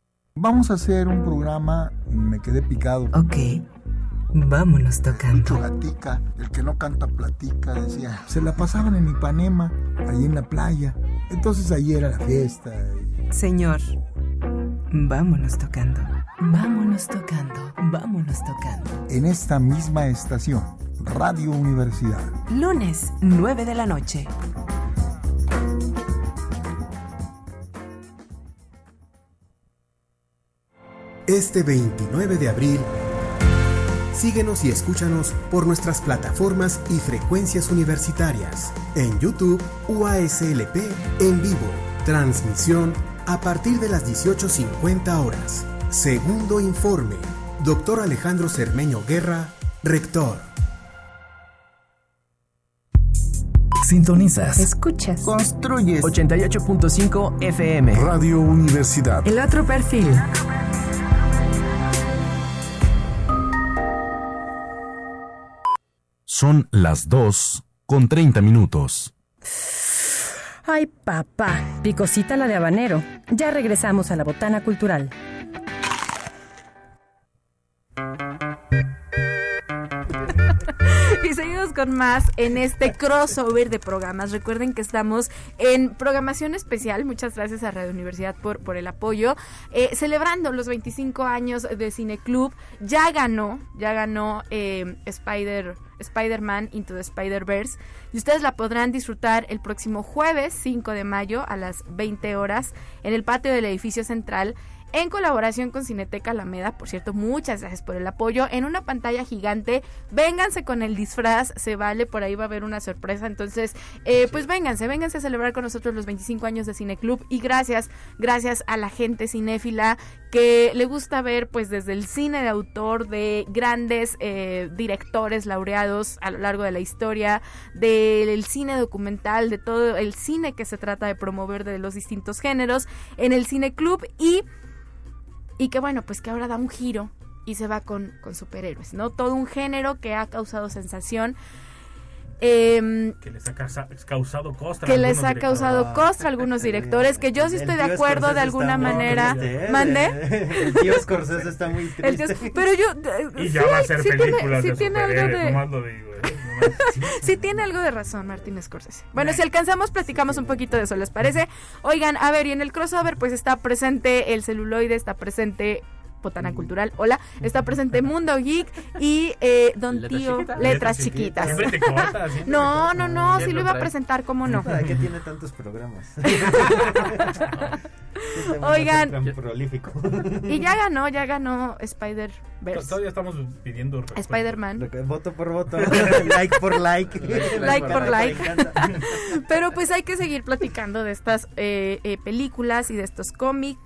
Vamos a hacer un programa, me quedé picado. Ok, vámonos tocando. Platica, el que no canta platica, decía. Se la pasaban en Ipanema, ahí en la playa. Entonces ahí era la fiesta. y- Señor, vámonos tocando. Vámonos tocando, vámonos tocando. En esta misma estación, Radio Universidad. Lunes, 9 de la noche. Este 29 de abril, síguenos y escúchanos por nuestras plataformas y frecuencias universitarias. En YouTube, UASLP en vivo. Transmisión a partir de las 18.50 horas. Segundo informe. Doctor Alejandro Cermeño Guerra, rector. Sintonizas. Escuchas. Construyes. 88.5 FM. Radio Universidad. El otro perfil. Son las 2 con 30 minutos. Ay, papá. Picosita la de habanero. Ya regresamos a la botana cultural. y seguimos con más en este crossover de programas. Recuerden que estamos en programación especial. Muchas gracias a Radio Universidad por, por el apoyo. Eh, celebrando los 25 años de Cineclub. Ya ganó, ya ganó eh, Spider, Spider-Man Into the Spider-Verse. Y ustedes la podrán disfrutar el próximo jueves 5 de mayo a las 20 horas en el patio del edificio central en colaboración con Cineteca Alameda. Por cierto, muchas gracias por el apoyo. En una pantalla gigante, vénganse con el disfraz, se vale, por ahí va a haber una sorpresa. Entonces, eh, pues vénganse, vénganse a celebrar con nosotros los 25 años de Cineclub. Y gracias, gracias a la gente cinéfila que le gusta ver, pues desde el cine de autor de grandes eh, directores laureados a lo largo de la historia, del cine documental, de todo el cine que se trata de promover de los distintos géneros en el Cineclub y y que bueno, pues que ahora da un giro y se va con, con superhéroes, ¿no? Todo un género que ha causado sensación. em, Que les ha causa- causado costra. que a les algunos ha causado directores. costra a algunos directores, que yo sí estoy de acuerdo de alguna manera. triste. ¿Mande? El tío Scorsese está muy triste. tío- pero yo... Y ya sí, va a hacer sí películas tiene, sí de tiene algo de... nomás lo digo. ¿eh? Sí tiene algo de razón Martín Scorsese. Bueno, si alcanzamos, platicamos un poquito de eso, ¿les parece? Oigan, a ver, y en el crossover pues está presente el celuloide, está presente Botana Cultural, hola, está presente Mundo Geek y eh, Don ¿Letras Tío? Letras Chiquitas. Siempre te cortas, siempre No, te no, no, ¿Quién sí lo lo iba a presentar, ¿cómo no? ¿Para qué tiene tantos programas? Este Oigan. es tan prolífico. Y ya ganó, ya ganó To- Spider-Verse. Todavía estamos pidiendo. Spider-Man. Voto por voto, like por like. Like por like. Pero pues hay que seguir platicando de estas eh, eh, películas y de estos cómics.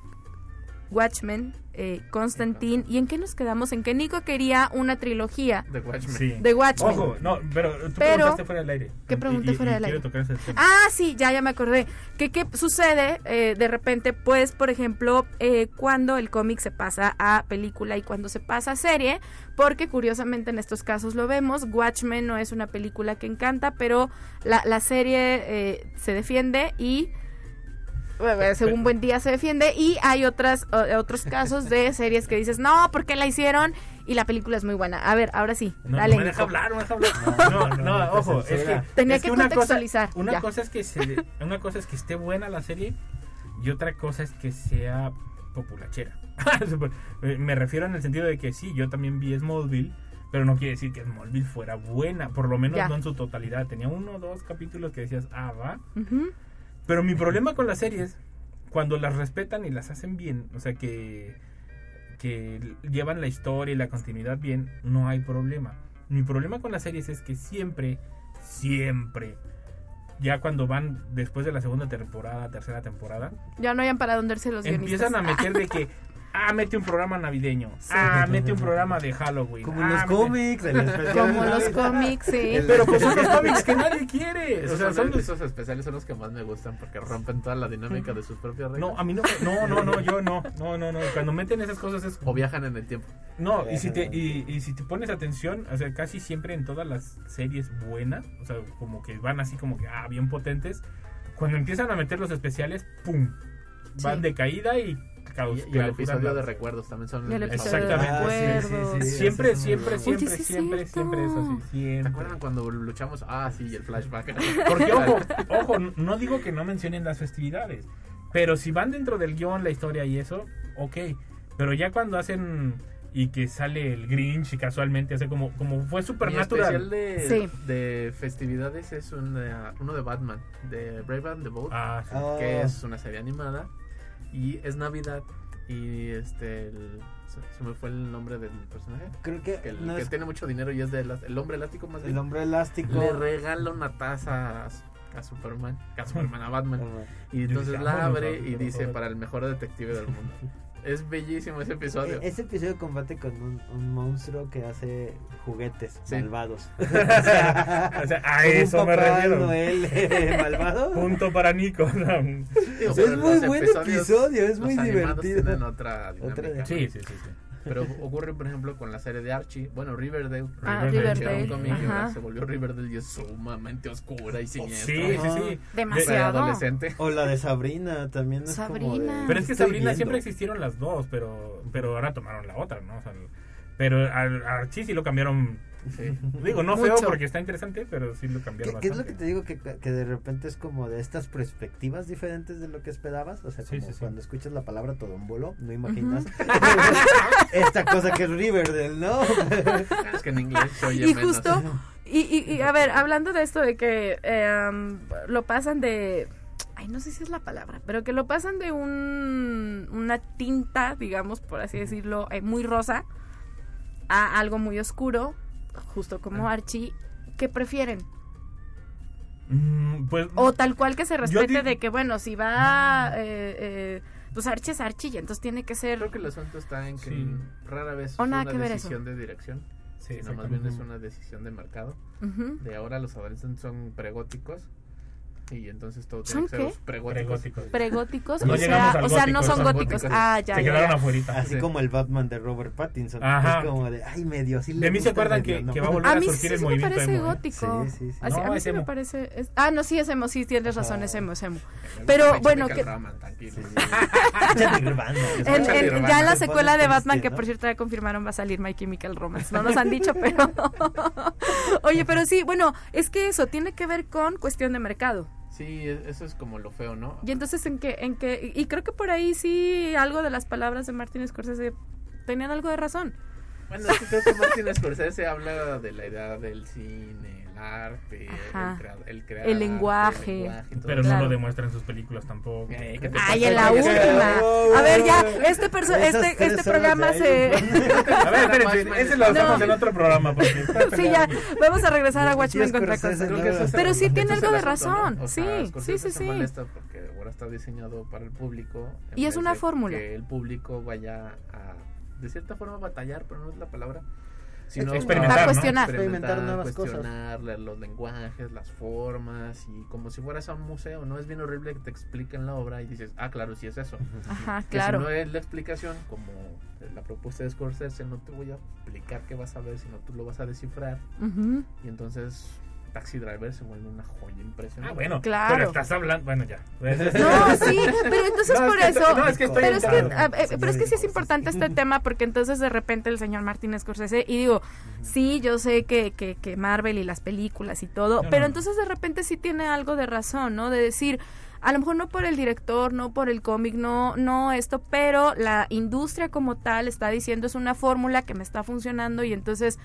Watchmen, eh, Constantine. ¿Y en qué nos quedamos? En que Nico quería una trilogía The Watchmen. Sí. de Watchmen. Ojo, no, pero tú Pero- preguntaste fuera del aire. ¿Qué pregunté Y- fuera y del aire? tocar ese tema. Ah, sí, ya, ya me acordé. Que qué sucede eh, de repente, pues, por ejemplo, eh, cuando el cómic se pasa a película y cuando se pasa a serie, porque curiosamente en estos casos lo vemos. Watchmen no es una película que encanta, pero la, la serie eh, se defiende y según buen día se defiende y hay otras otros casos de series que dices no ¿por qué la hicieron? y la película es muy buena a ver ahora sí No, dale no me deja hablar, no me deja hablar. No, no, no, ojo, es que. Tenía es que una cosa- contextualizar, Una ya. cosa es que se, una cosa es que esté buena la serie y otra cosa es que sea populachera. Me refiero en el sentido de que sí, yo también vi Smallville, pero no quiere decir que Smallville fuera buena, por lo menos Ya. no en su totalidad. Tenía uno o dos capítulos que decías, ah, va. Ujú. Pero mi problema con las series, cuando las respetan y las hacen bien, o sea que, que llevan la historia y la continuidad bien, no hay problema. Mi problema con las series es que siempre, siempre, ya cuando van después de la segunda temporada, tercera temporada, ya no hayan para dónde irse los empiezan guionistas. a meter de que, ah, mete un programa navideño, ah, mete un programa de Halloween. Como ah, los mete- cómics, el como de los cómics sí Pero pues son los cómics que nadie quiere. Esos, O sea, son- son los- esos especiales son los que más me gustan porque rompen toda la dinámica de sus propias reglas. No, a mí no, no, no, no, yo no, no, no, no. Cuando meten esas cosas es O viajan en el tiempo. No, y si, te, y, y si te pones atención, o sea, casi siempre en todas las series buenas, o sea, como que van así como que, ah, bien potentes, cuando empiezan a meter los especiales, ¡pum! Van Sí. de caída y caos. Y, y el episodio de recuerdos también son el Exactamente, sí, sí, sí, Siempre, siempre, siempre, siempre, siempre es así, ¿Te siempre. acuerdan cuando luchamos? Ah, sí, el flashback. Porque, ojo, ojo, no digo que no mencionen las festividades, pero si van dentro del guion, la historia y eso, ok. Pero ya cuando hacen y que sale el Grinch y casualmente hace como, como fue Mi Supernatural. especial de, Sí. de festividades es un, eh, uno de Batman, de Brave and the Bold, Ah, sí. Oh. que es una serie animada y es Navidad y este el- se, se me fue el nombre del personaje. Creo que, que, el, no que es tiene mucho dinero y es de el hombre elástico más el bien. hombre elástico. le regala una taza a, a Superman a Superman a Batman. Y entonces la "Vámonos, abre vámonos, y dice vámonos". para el mejor detective del mundo es bellísimo ese episodio E- Ese episodio combate con un, un monstruo que hace juguetes Sí. malvados. O sea, a un eso me refiero. Noel eh, malvado. Punto para Nico. Es muy buen episodio, es muy divertido. tienen otra dinámica. Otra- Sí, sí, sí, sí. Pero ocurre, por ejemplo, con la serie de Archie. Bueno, Riverdale. Ah, Riverdale. Un Riverdale, cómic se volvió Riverdale y es sumamente oscura y siniestra. Sí, sí, sí. Demasiado. De adolescente. O la de Sabrina también es como Sabrina. de- Pero es que Sabrina viendo. siempre existieron las dos, pero pero ahora tomaron la otra, ¿no? O sea, pero al Archie sí lo cambiaron Sí. Digo, no feo porque está interesante, pero sí lo ¿Qué, cambiaron qué es lo bastante. que te digo? Que, que de repente es como de estas perspectivas diferentes de lo que esperabas. O sea, Sí, como sí, sí. cuando escuchas la palabra todombolo, no imaginas esta cosa que es Riverdale, ¿no? Es que en inglés se oye Y menos. justo, y, y, y, a ver, hablando de esto de que eh, um, lo pasan de, ay, no sé si es la palabra, pero que lo pasan de un, una tinta, digamos, por así decirlo, eh, muy rosa, a algo muy oscuro, justo como Archie, ¿qué prefieren? Mm, pues, O tal cual que se respete de que, bueno, si va, eh, eh, pues Archie es Archie, y entonces tiene que ser... Creo que el asunto está en que Sí. rara vez es una que eso. decisión de dirección, Sí, sino más bien es una decisión de mercado. De ahora los adolescentes son pregóticos y entonces todo ¿Son tiene que ser pregóticos. Pregóticos. O, sea, o sea, no gótico, son son góticos. Ah, ya, Se ya, quedaron ya. afuera. Así Sí. como el Batman de Robert Pattinson. Ajá. Es como de, ay, medio De mí se acuerdan medio que, no. que va a volver A a, mí sí, surgir sí el me movimiento parece emo. ¿eh? gótico. Sí, sí, sí. Así, No, a mí sí me parece. es- ah, no, sí es emo, sí tienes razón, es emo, es emo. Me Pero bueno, que- ya en la Se secuela de Batman, que por cierto ya confirmaron va a salir My Chemical Romance. No nos han dicho, pero. Oye, pero sí, bueno, es que eso tiene que ver con cuestión de mercado. Sí, e- eso es como lo feo, ¿no? Y entonces, ¿en qué? En qué y creo que por ahí sí algo de las palabras de Martin Scorsese tenían algo de razón. Bueno, es que creo que Martin Scorsese habla de la idea del cine, el arte, Ajá. el, crea- el crear El lenguaje. lenguaje y todo Pero eso. no Claro. lo demuestra en sus películas tampoco. Eh, ¿qué te Ay, en la última. A ver, ya, este, este, este programa se. A ver, espérense, ese lo hacemos No. en otro programa. Porque sí, ya, vamos a regresar a Watchmen contra cosas. Pero el- sí tiene algo el de razón. O Sí, sea, sí, sí, sí. porque ahora está diseñado para el público. Y es una fórmula. Que el público vaya a, de cierta forma, batallar, pero no es la palabra. Sino Experimentar, A ¿no? cuestionar. Experimentar nuevas cosas. cuestionar la- los lenguajes, las formas y como si fueras a un museo, ¿no? Es bien horrible que te expliquen la obra y dices, ah, claro, sí es eso. Ajá, Que claro. si no es la explicación, como la propuesta de Scorsese, no te voy a explicar qué vas a ver, sino tú lo vas a descifrar. Ujú. Y entonces Taxi Driver se vuelve una joya impresionante. Ah, bueno, Claro. pero estás hablando. Bueno, ya. No, sí, pero entonces No, por es que- eso. no, es que estoy pero, es que, a- eh, pero es que sí es importante este tema porque entonces de repente el señor Martín Scorsese, y digo, sí, yo sé que, que, que Marvel y las películas y todo, No, pero no. entonces de repente sí tiene algo de razón, ¿no? De decir, a lo mejor no por el director, no por el cómic, no, no esto, pero la industria como tal está diciendo es una fórmula que me está funcionando y entonces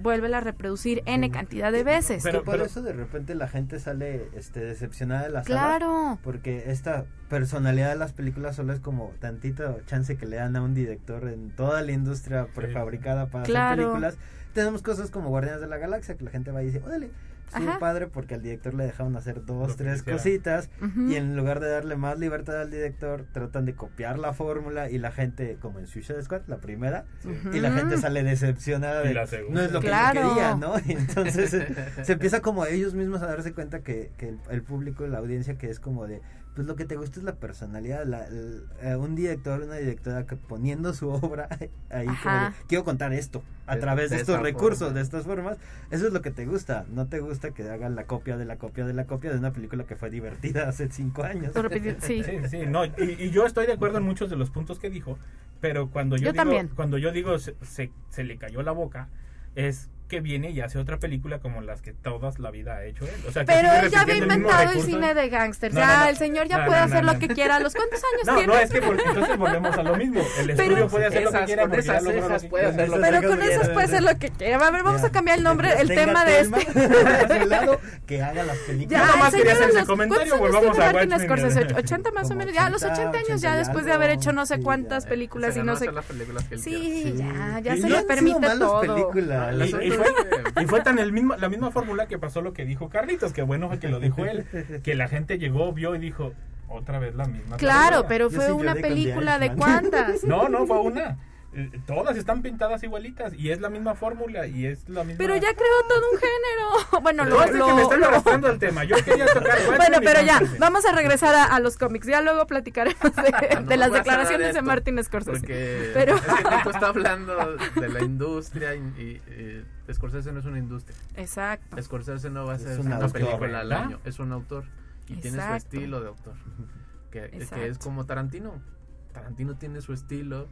vuelve a reproducir N cantidad de veces. Pero- Que por eso de repente la gente sale este decepcionada de las salas, claro. porque esta personalidad de las películas solo es como tantito chance que le dan a un director en toda la industria prefabricada para Claro. hacer películas. Tenemos cosas como Guardianes de la Galaxia que la gente va y dice, órale, sí, Ajá. padre, porque al director le dejaron hacer dos, tres quisiera. cositas y en lugar de darle más libertad al director, tratan de copiar la fórmula y la gente, como en Suicide Squad, la primera, y la gente sale decepcionada Y de la segunda. no es lo que yo quería, ¿no? Y entonces se empieza como ellos mismos a darse cuenta que, que el, el público, la audiencia que es como de pues lo que te gusta es la personalidad, la, el- eh, un director, una directora que poniendo su obra ahí como de, quiero contar esto a De- través de, de estos recursos, forma. de estas formas, eso es lo que te gusta, no te gusta que hagan la copia de la copia de la copia de una película que fue divertida hace cinco años. Sí. Sí, sí, no, y, y yo estoy de acuerdo en muchos de los puntos que dijo, pero cuando yo, Yo digo, también. cuando yo digo se, se, se le cayó la boca, es que viene y hace otra película como las que todas la vida ha hecho él. O sea, que Pero él ya había inventado el recurso. cine de gángsters. No, ya, no, no. el señor ya No, puede no, hacer no, lo no. que quiera. ¿A los cuántos años No, tiene? no, es que porque entonces volvemos a lo mismo. El Pero- estudio puede hacer lo que Esas- quiera con esas cejas que puede hacer lo Pero Esas con ya- puede hacer lo que quiera. A ver, vamos Ya. a cambiar el nombre, el tema de este. Que haga las películas. Ya, más el quería hacer ese comentario, ¿cuántos años volvamos a Martin Watchmen. Scorsese? 80 más o menos. Ya a los 80, 80 años, 80 ya después de haber hecho no sé cuántas películas y no sé. las. Sí, ya, ya se le permite todo. películas. Y, fue, que- y fue tan el mismo, la misma fórmula que pasó lo que dijo Carlitos, que bueno fue que lo dijo él, que la gente llegó, vio y dijo, otra vez la misma. Claro, película". pero fue sí una película de Irishman. cuántas. No, no, fue una. Eh, Todas están pintadas igualitas y es la misma fórmula y es la misma... Pero ya creó todo un género. Bueno, No, lo, es que lo- me están lo- arrastrando al tema. Yo quería tocar Bueno, y pero ya, vamos a regresar a, a los cómics. Ya luego platicaremos de, no de las declaraciones de esto, Martin Scorsese. Porque Pero- es que Nico está hablando de la industria y, y, eh, Scorsese no es una industria. Exacto. Scorsese no va a un una autor, película al año, es un autor y tiene su Exacto. estilo de autor. Que, que es Exacto. como Tarantino. Tarantino tiene su estilo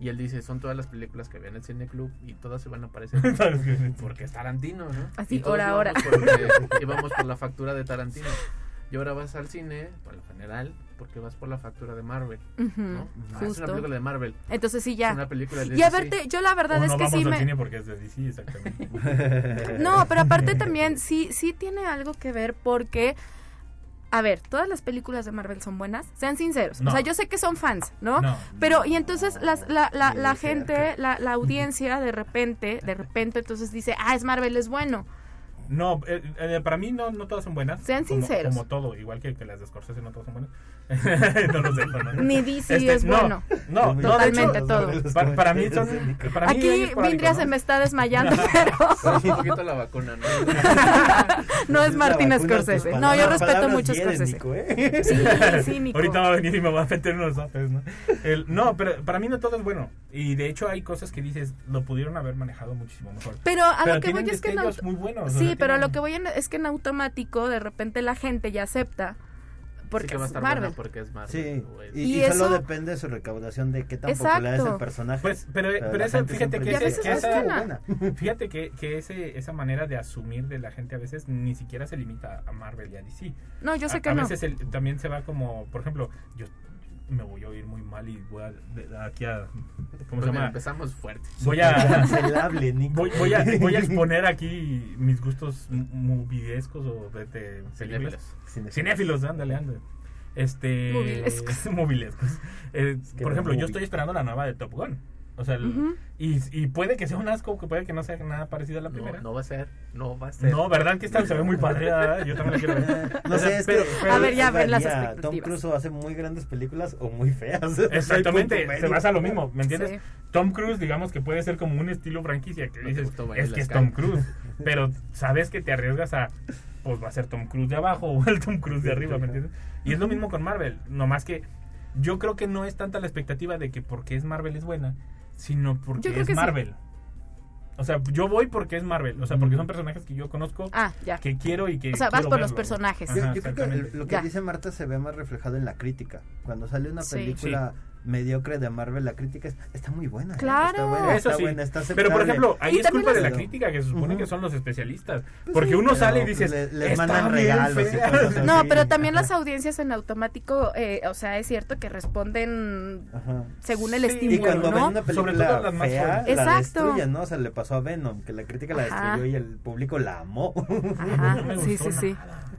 Y él dice, son todas las películas que había en el cine club y todas se van a aparecer porque es Tarantino, ¿no? Así, hora a íbamos por la factura de Tarantino. Y ahora vas al cine, por lo general, porque vas por la factura de Marvel. Ah, es una película de Marvel. Entonces sí, ya. Es una película de Y a DC. verte, yo la verdad O es no que vamos sí al me... cine porque es de DC, exactamente. No, pero aparte también sí, sí tiene algo que ver porque, a ver, todas las películas de Marvel son buenas, sean sinceros. No. O sea, yo sé que son fans, ¿no? No. Pero, y entonces las, la, la, la gente, la, la audiencia, de repente, de repente, entonces dice, ah, es Marvel, es bueno. No, eh, eh, para mí no, no todas son buenas. Sean como, sinceros. Como todo, igual que, que las de Scorsese no todas son buenas. no lo sé. No, Ni DC es no, bueno. No, Totalmente hecho, todo. Para, para mí son... Para mí Aquí es se me está desmayando, pero Un poquito la vacuna, ¿no? no es tus Scorsese. No, yo respeto mucho Scorsese. Nico, ¿eh? Sí, sí, Nico. Ahorita va a venir y me va a meter unos zapes, ¿no? El- no, pero para mí no todo es bueno. Y de hecho hay cosas que dices, lo pudieron haber manejado muchísimo mejor. Pero a Pero lo que voy es que en muy buenos, Sí, pero a lo que voy en- es que en automático de repente la gente ya acepta porque sí que va a es estar Marvel. buena porque es Marvel. Sí, y, Y y solo eso- depende de su recaudación de qué tan popular es Exacto. el personaje. Pues, pero, pero, gente fíjate que, a ese- que es esa, fíjate que, que ese, esa manera de asumir de la gente a veces ni siquiera se limita a Marvel y a DC. No, yo sé a, que a no. veces el- también se va como, por ejemplo, yo me voy a oír muy mal y voy a, de- aquí a, ¿cómo se llama? empezamos fuerte. Voy a, Cancelable, Nico. voy, voy a, voy a exponer aquí mis gustos movidescos o de, de. Cinéfilos. Cinéfilos, ándale, ándale. Este. Movilescos. movilescos. Eh, que por ejemplo, yo estoy esperando la nueva de Top Gun. O sea, el- y, y puede que sea un asco, que puede que no sea nada parecido a la primera. No, no va a ser, no va a ser. No, ¿verdad que esta se ve muy padre? ¿verdad? Yo también la quiero ver. No O sea, sé, es pero- que pero- A ver, ya ven las varía. Tom expectativas. Cruise o hace muy grandes películas o muy feas. Exactamente, se basa lo mismo, ¿me entiendes? Sí. Tom Cruise, digamos que puede ser como un estilo franquicia que No dices, es que es Sky". Tom Cruise, pero sabes que te arriesgas a, pues va a ser Tom Cruise de abajo o el Tom Cruise de arriba, ¿me entiendes? Y es lo mismo con Marvel, nomás que yo creo que no es tanta la expectativa de que porque es Marvel es buena, sino porque es sí. Marvel. O sea, yo voy porque es Marvel, o sea, porque son personajes que yo conozco, Ah, ya. que quiero y que O sea, vas por los personajes. Yo, Ajá, yo creo que lo que Ya. dice Marta se ve más reflejado en la crítica. Cuando sale una Sí. Mediocre de Marvel, la crítica es- está muy buena. ¿eh? Claro. Está buena, Eso está sí. buena, está Pero por ejemplo, ahí Y es culpa de la crítica, que se supone que son los especialistas. Pues Porque sí, uno sale y dices, le- les "Está mandan regalos y fea". cosas así. No, pero también las audiencias en automático, eh, o sea, es cierto que responden Ajá. según el Sí, Y estímulo, cuando ven una Sobre película todo las más fea, la Exacto. destruyen, ¿no? O sea, le pasó a Venom, que la crítica la destruyó y el público la amó. Ajá, No sí, sí, sí.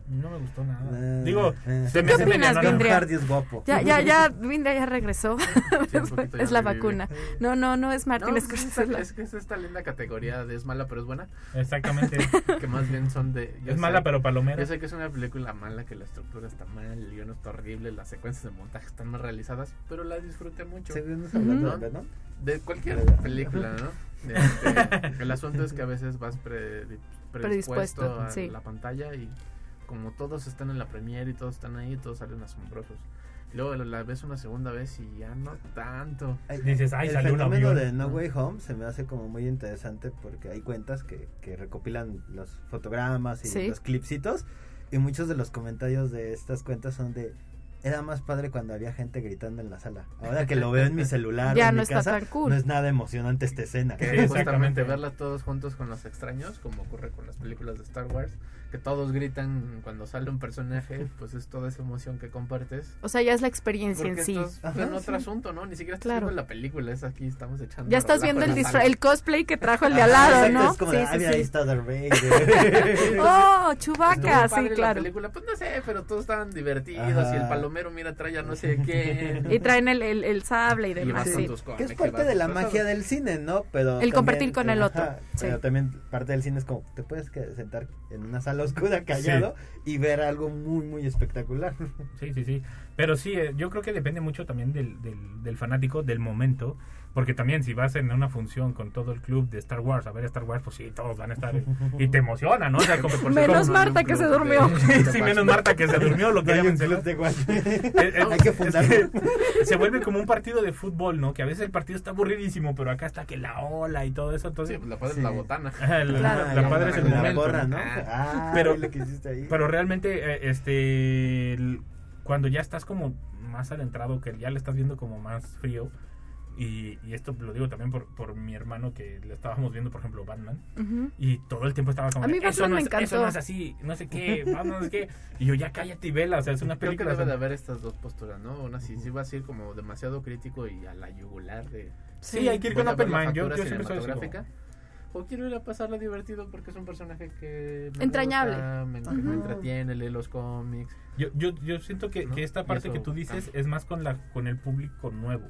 No me gustó nada. Eh, Digo, eh. se me ¿Qué opinas, Vindria? Hardy es guapo. Ya, ya, ya, Vindria ya regresó. Sí, ya es la vacuna. No, no, no es No, pues es, Scorsese. esta, es que es esta linda categoría de es mala pero es buena, Exactamente. que más bien son de... es sé- mala pero palomera. Yo sé que es una película mala, que la estructura está mal, el guion está horrible, las secuencias de montaje están mal realizadas, pero la disfruté mucho. ¿Seguimos hablando Ujú. de cualquier película, ¿no? Este, el asunto es que a veces vas pre- predispuesto, Predispuesto, a sí. la pantalla y como todos están en la premiere y todos están ahí, todos salen asombrosos. Luego la ves una segunda vez y ya no tanto. Ay, Dices, "Ay, el salió un fenómeno avión". de No Way Home se me hace como muy interesante porque hay cuentas que, que recopilan los fotogramas y Sí. los clipsitos y muchos de los comentarios de estas cuentas son de era más padre cuando había gente gritando en la sala. Ahora que lo veo en mi celular, Ya o en no mi está casa, tan cool. no es nada emocionante esta escena. Que Sí, justamente exactamente. verlas todos juntos con los extraños, como ocurre con las películas de Star Wars, que todos gritan cuando sale un personaje, pues es toda esa emoción que compartes. O sea, ya es la experiencia Porque en sí. estás Ajá, en otro sí. asunto, ¿no? Ni siquiera estás Claro. viendo la película, es aquí, estamos echando Ya estás viendo en el, la el cosplay que trajo el de al lado, ¿no? Es como Sí, de, sí, ah, mira, ahí sí. está Darth Vader. Oh, padre sí, la claro. película, pues no sé, pero todos estaban divertidos Ajá. y el palomero mira trae a no sé quién. Y traen el, el, el sable y Y demás, sí. tus que es y parte de la magia del cine, ¿no? Pero El también- compartir con el otro, sí. Pero también parte del cine es como te puedes sentar en una sala oscura callado y ver algo muy muy espectacular. Sí, sí, sí. Pero sí, eh, yo creo que depende mucho también del, del, del fanático, del momento. Porque también si vas en una función con todo el club de Star Wars a ver Star Wars, pues sí, todos van a estar. Y te emociona, ¿no? O sea, como, Menos no Marta que se club durmió. de- Sí, sí, menos Marta que se durmió, lo No quería hay un mencionar. club de Watchmen. Eh, Hay que es fundarlo. se vuelve como un partido de fútbol, ¿no? Que a veces el partido está aburridísimo, pero acá está que la ola y todo eso. Sí, Entonces, pues la padre Sí. es la botana. La, Claro. la padre es el la momento. porra, ¿no? ¿no? Ah, Pero- lo que hiciste ahí. Pero realmente, eh, este, el- cuando ya estás como más adentrado, que ya le estás viendo como más frío, Y, y esto lo digo también por, por mi hermano que le estábamos viendo, por ejemplo, Batman. Ujú. Y todo el tiempo estaba como, A mí eso, no me es, eso no es así, no sé qué, Batman no sé qué. Y yo, ya cállate y vela, o sea, es una Creo que película. debe de haber estas dos posturas, ¿no? Una si, si vas a ir como demasiado crítico y a la yugular de... Sí, hay que ir con Mind, yo- yo siempre soy así como- cinematográfica, O quiero ir a pasarla divertido porque es un personaje que... me Entrañable. gusta, me, me entretiene, lee los cómics. Yo, yo, yo siento que, ¿no? que esta parte que tú dices cambia. es más con la con el público nuevo,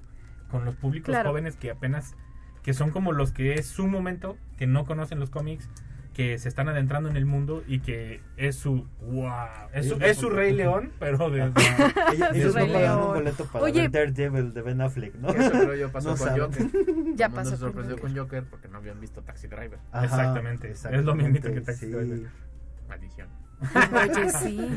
con los públicos Claro. jóvenes que apenas que son como los que es su momento, que no conocen los cómics, que se están adentrando en el mundo y que es su wow, es su, es su no- Rey León, pero de Ellos, Su ellos no Rey pagaron un León. boleto para Oye. ver Daredevil de Ben Affleck, ¿no? Eso creo yo pasó No con saben. Joker. Ya pasó se con sorprendió Joker. con Joker porque no habían visto Taxi Driver. Ajá, Exactamente. Es lo mismito que Taxi sí. Driver. Maldición. Oye, sí.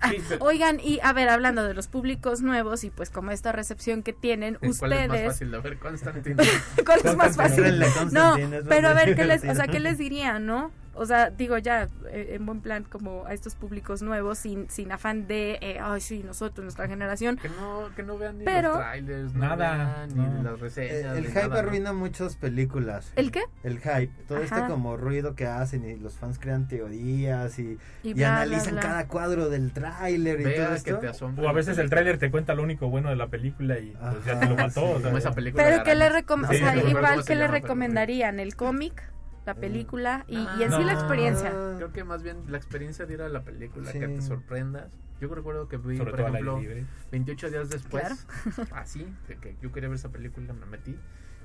Ah, Oigan, y a ver, hablando de los públicos nuevos y pues como esta recepción que tienen ¿Cuál es más ustedes, fácil de ver? Constantine. ¿cuál es más fácil? No, pero a ver, ¿qué les, o sea, ¿qué les dirían, no? O sea, digo ya, eh, en buen plan, como a estos públicos nuevos, sin, sin afán de, eh, ay, sí, nosotros, nuestra generación. Que no, que no vean ni Pero- los trailers, no Nada, vean no. ni las reseñas. El, el ni hype nada, ¿no? arruina muchas películas. ¿El qué? El hype, todo Ajá. este como ruido que hacen y los fans crean teorías y, Y y bla, bla, analizan bla. cada cuadro del tráiler y todo Vea que esto. te o a veces el tráiler te cuenta lo único bueno de la película y pues ya te lo mató. sí. o sea, Como esa película Pero ¿qué le Sí, o sea, igual que le llama, recomendarían el cómic, la película y, y en sí No. la experiencia. Creo que más bien la experiencia de ir a la película, Sí. que te sorprendas. Yo recuerdo que vi, sobre por ejemplo, aire libre. 28 días después, Claro. así, de que yo quería ver esa película, me metí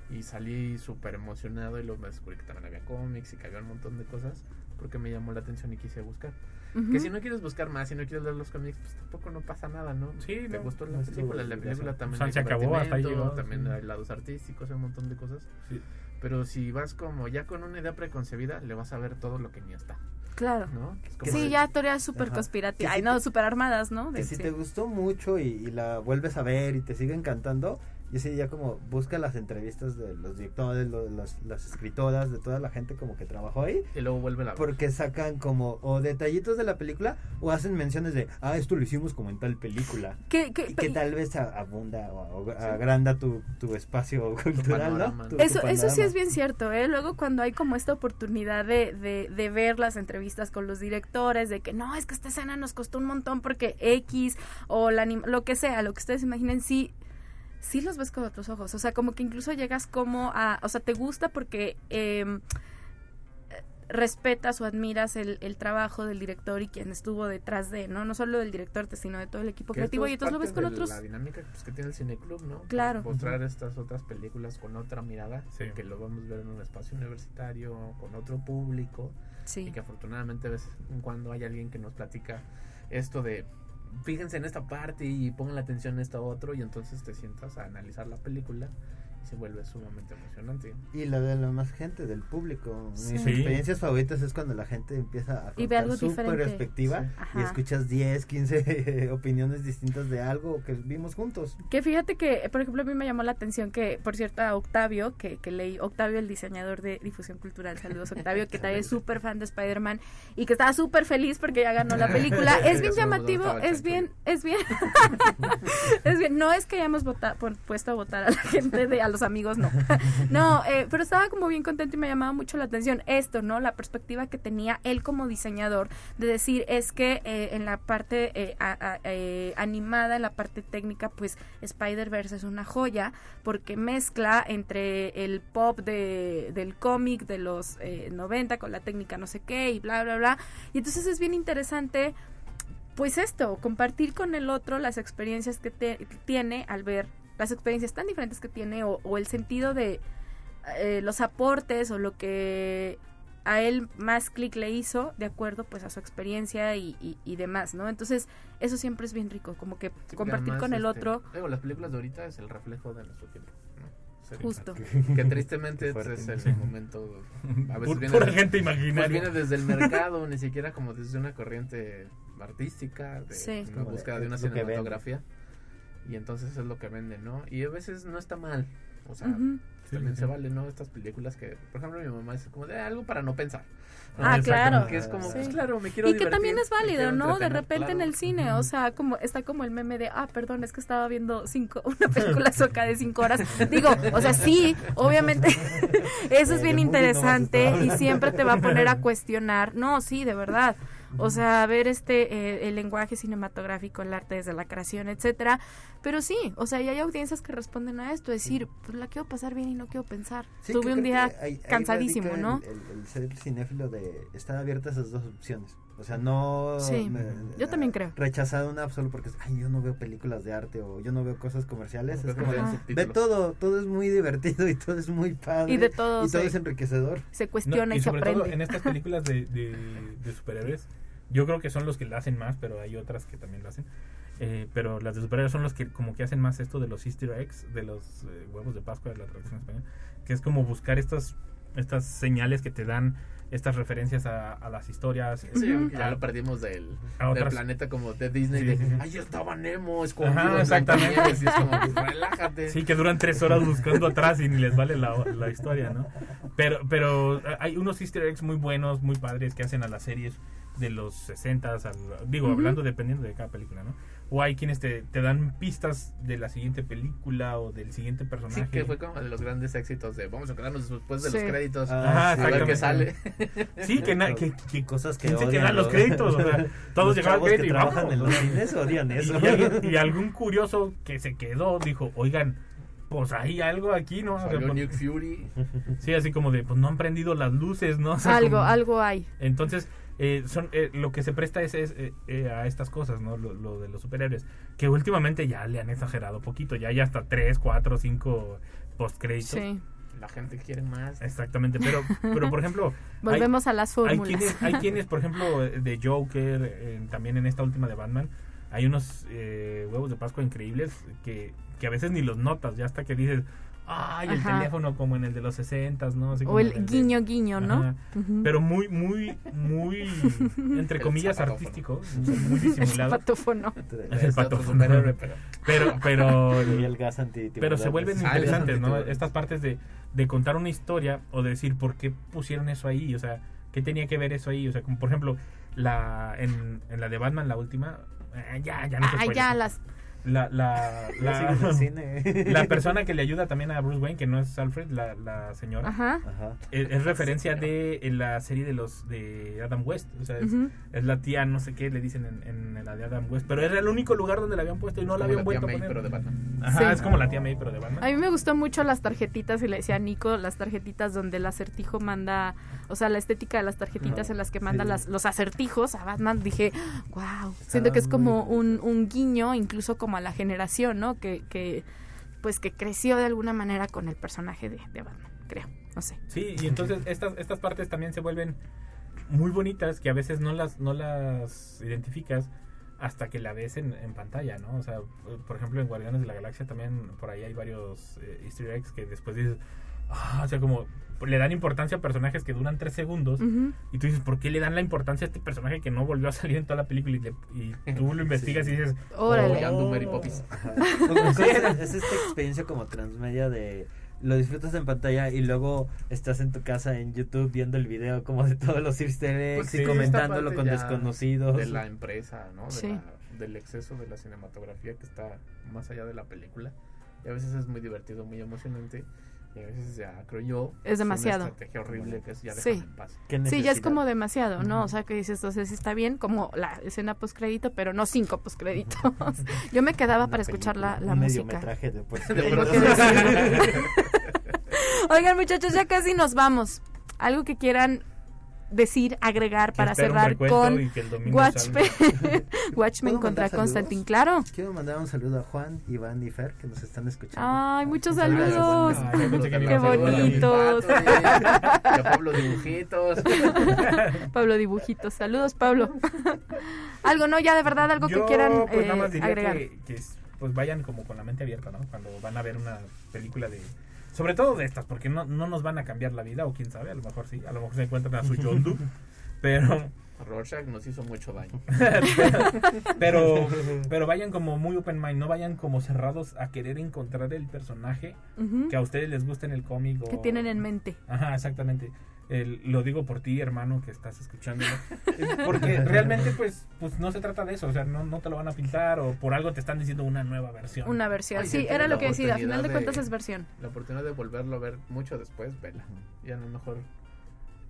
y salí súper emocionado y luego me descubrí que también había cómics y que había un montón de cosas porque me llamó la atención y quise buscar. Ujú. Que si no quieres buscar más, si no quieres leer los cómics, pues tampoco no pasa nada, ¿no? Sí, te no, gustó la no película, la película también O sea, se acabó, hasta ahí llegó, también sí. hay lados artísticos, hay un montón de cosas. Sí. Pero si vas como ya con una idea preconcebida, le vas a ver todo lo que ni está, Claro. ¿no? Es Sí, de- ya teorías súper conspirativas. Ay, no, súper armadas, ¿no? De- Que si sí. te gustó mucho y, y la vuelves a ver y te sigue encantando, yo sí ya como busca las entrevistas de los directores, lo- las, las escritoras, de toda la gente como que trabajó ahí. Y luego vuelve a ver. Porque sacan como o detallitos de la película o hacen menciones de, ah, esto lo hicimos como en tal película. Que- que- Y que tal vez abunda o, o agranda tu, tu espacio cultural, ¿no? panorama. Tu- tu Eso, eso sí es bien cierto, ¿eh? Luego cuando hay como esta oportunidad de, de, de ver las entrevistas con los directores, de que no, es que esta escena nos costó un montón porque X o la lo que sea, lo que ustedes imaginen, sí, sí los ves con otros ojos. O sea, como que incluso llegas como a, o sea, te gusta porque eh, respetas o admiras el, el trabajo del director y quien estuvo detrás de, ¿no? No solo del director, sino de todo el equipo Que creativo y es entonces lo ves con otros... La dinámica pues, que tiene el cineclub, ¿no? Claro. Mostrar estas otras películas con otra mirada, Sí. que lo vamos a ver en un espacio universitario, con otro público, Sí. y que afortunadamente de vez en cuando hay alguien que nos platica esto de fíjense en esta parte y pongan la atención en esta otro y entonces te sientas a analizar la película se vuelve sumamente emocionante. Y la de la más gente, del público. Sí. Mis Sí. experiencias favoritas es cuando la gente empieza a Y ve algo contar su diferente. perspectiva Sí. y escuchas 10, 15 opiniones distintas de algo que vimos juntos. Que fíjate que, por ejemplo, a mí me llamó la atención que, por cierto, a Octavio, que, que leí, Octavio, el diseñador de difusión cultural, saludos Octavio, que también es súper fan de Spider-Man y que estaba súper feliz porque ya ganó la película. Es bien llamativo, es bien, es bien, es bien. No es que hayamos vota- pon- puesto a votar a la gente, de a los amigos, no. No, eh, pero estaba como bien contento y me llamaba mucho la atención esto, ¿no? La perspectiva que tenía él como diseñador de decir es que eh, en la parte eh, eh, animada, en la parte técnica, pues Spider-Verse es una joya porque mezcla entre el pop de, del cómic de los eh, 90 con la técnica no sé qué y bla, bla, bla. Y entonces es bien interesante pues esto, compartir con el otro las experiencias que, te- que tiene al ver las experiencias tan diferentes que tiene o, o el sentido de eh, los aportes o lo que a él más clic le hizo de acuerdo pues a su experiencia y, y- y demás, ¿no? Entonces eso siempre es bien rico, como que Sí, compartir además, con el este, otro, Digo, las películas de ahorita es el reflejo de nuestro tiempo. ¿no? Sí, justo. Que tristemente fuerte, es el Sí. momento. A veces Pur- viene, pura gente pues imaginaria. viene desde el mercado, ni siquiera como desde una corriente artística, de Sí. una Como de- búsqueda de una cinematografía. Y entonces es lo que vende, ¿no? Y a veces no está mal. O sea, también se vale, ¿no? Estas películas que, por ejemplo, mi mamá es como de algo para no pensar. ¿no? Ah, claro. Que es como, Sí. pues claro, me quiero y que también es válido, ¿no? De repente en el cine, o sea, como está como el meme de, ah, perdón, es que estaba viendo cinco, una película soca de cinco horas. Digo, o sea, sí, obviamente, eso es bien movie nomás interesante y siempre te va a poner a cuestionar. No, sí, de verdad. O sea, ver este eh, el lenguaje cinematográfico, el arte desde la creación, etcétera. Pero sí, o sea, y hay audiencias que responden a esto, decir, pues la quiero pasar bien y no quiero pensar. Sí, Tuve un día cansadísimo, ¿no? El, el- el ser cinéfilo de estar abierta a esas dos opciones. O sea, no Sí, me- yo también creo. rechazar una solo porque ay, yo no veo películas de arte o yo no veo cosas comerciales. Porque Es como, subtítulos. todo, todo es muy divertido y todo es muy padre. Y de todo Y todo se- es enriquecedor. Se No, cuestiona y, y se sobre aprende. todo en estas películas de, de, de superhéroes, yo creo que son los que la hacen más, pero hay otras que también lo hacen. Eh, pero las de superhéroes son los que como que hacen más esto de los easter eggs, de los eh, huevos de Pascua de la traducción española, que es como buscar estas, estas señales que te dan estas referencias a, a las historias. Sí, ya lo perdimos del, a del planeta como de Disney. Sí, de, sí, sí. Ahí estaba Nemo escondido. Ajá, en exactamente. Blancanieves", Y es como, pues, relájate. Sí, que duran tres horas buscando atrás y ni les vale la, la historia, ¿no? Pero, pero hay unos easter eggs muy buenos, muy padres que hacen a las series de los 60 digo, Ujú. hablando dependiendo de cada película, ¿no? O hay quienes te, te dan pistas de la siguiente película o del siguiente personaje. Sí, que fue como de los grandes éxitos de vamos a quedarnos después de Sí. los créditos Ah, a ver qué sale. Sí, que, na- que, que Cosas que ¿Quién se quedan los créditos? O sea, todos los llegaban al crédito que y trabajan en los cines odian Y- eso. Y, alguien- y algún curioso que se quedó dijo, oigan, pues hay algo aquí, ¿no? O sea, Salió pues- Nick Fury. Sí, así como de, pues no han prendido las luces, ¿no? O sea, algo, como- algo hay. Entonces, eh, son eh, lo que se presta es, es, eh, eh, a estas cosas, ¿no? Lo, lo de los superhéroes. Que últimamente ya le han exagerado poquito. Ya hay hasta 3, 4, 5 postcréditos. Sí. La gente quiere más. Exactamente, pero, pero por ejemplo... hay- Volvemos a las hay fórmulas. quienes, hay quienes, por ejemplo, de Joker, eh, también en esta última de Batman, hay unos eh, huevos de Pascua increíbles que, que a veces ni los notas, ya hasta que dices, ay, el Ajá. teléfono como en el de los 60 ¿no? Así como o el de- guiño guiño, ¿no? Ajá. Pero muy, muy, muy, entre El comillas, zapatófono. artístico, muy disimulado. Patófono. Es el Este otro patófono. pero- Pero, pero, Y el gas pero se vuelven Ah, el interesantes, ¿no? Estas partes de, de contar una historia o de decir por qué pusieron eso ahí, o sea, qué tenía que ver eso ahí, o sea, como por ejemplo, la en, en la de Batman, la última, eh, ya, ya no se Ah, ya las la, la, la, la persona que le ayuda también a Bruce Wayne, que no es Alfred, la, la señora, Ajá. Ajá. es, es referencia de en la serie de los de Adam West, o sea, es, es la tía no sé qué le dicen en, en la de Adam West, pero era el único lugar donde la habían puesto y no la habían la tía vuelto a poner. pero de Batman. Ajá, Sí. es como la tía May, pero de Batman. A mí me gustó mucho las tarjetitas y le decía a Nico, las tarjetitas donde el acertijo manda, o sea, la estética de las tarjetitas en las que manda Sí. las, los acertijos a Batman. Dije, wow, siento que es muy como un, un guiño, incluso como a la generación, ¿no? Que, que pues que creció de alguna manera con el personaje de, de Batman, creo, no sé. Sí, y entonces estas, estas partes también se vuelven muy bonitas que a veces no las, no las identificas hasta que la ves en, en pantalla, ¿no? O sea, por ejemplo en Guardianes de la Galaxia también por ahí hay varios eh, easter eggs que después dices, ah, o sea, como le dan importancia a personajes que duran tres segundos Ujú. y tú dices, ¿por qué le dan la importancia a este personaje que no volvió a salir en toda la película? Y, le- y tú lo investigas y dices, Órale. Apoyando Mary Poppins. Ajá. Pues, es, es esta experiencia como transmedia de lo disfrutas en pantalla y luego estás en tu casa en YouTube viendo el video como de todos los easter eggs Pues sí, y comentándolo con desconocidos. De la empresa, ¿no? De Sí. la- del exceso de la cinematografía que está más allá de la película. Y a veces es muy divertido, muy emocionante. Y a veces ya, creo yo, Es demasiado. una estrategia horrible que es ya Sí. en paz. ¿Qué Sí, ya es como demasiado, ¿no? O sea, que dices, entonces está bien, como la escena postcrédito, pero no cinco postcréditos. Yo me quedaba Una para escuchar la, la un música. de pues. Oigan, muchachos, ya casi nos vamos. Algo que quieran decir, agregar que para cerrar con Watchmen. Watchmen ¿Puedo contra? Constantine. Claro. Quiero mandar un saludo a Juan, Iván y Fer que nos están escuchando. Ay, muchos saludos. Ay, que Qué bonitos. A Pablo Dibujitos. Pablo Dibujitos. Saludos, Pablo. algo, ¿no? Ya de verdad, algo que quieran pues eh, nada más diría agregar. que, que es- pues vayan como con la mente abierta, ¿no? Cuando van a ver una película de... Sobre todo de estas, porque no, no nos van a cambiar la vida, o quién sabe, a lo mejor sí, a lo mejor se encuentran a su Yondu, pero, Rorschach nos hizo mucho daño. pero, pero vayan como muy open mind, no vayan como cerrados a querer encontrar el personaje Ujú. que a ustedes les gusta en el cómic. o- Que tienen en mente. Ajá, exactamente. El- lo digo por ti, hermano, que estás escuchándolo. Es Porque realmente, pues, pues no se trata de eso. O sea, no, no te lo van a pintar o por algo te están diciendo una nueva versión. Una versión. Ay, sí, si era lo que decía. A oportunidad final de de- cuentas es versión. La oportunidad de volverlo a ver mucho después, vela. Y a lo mejor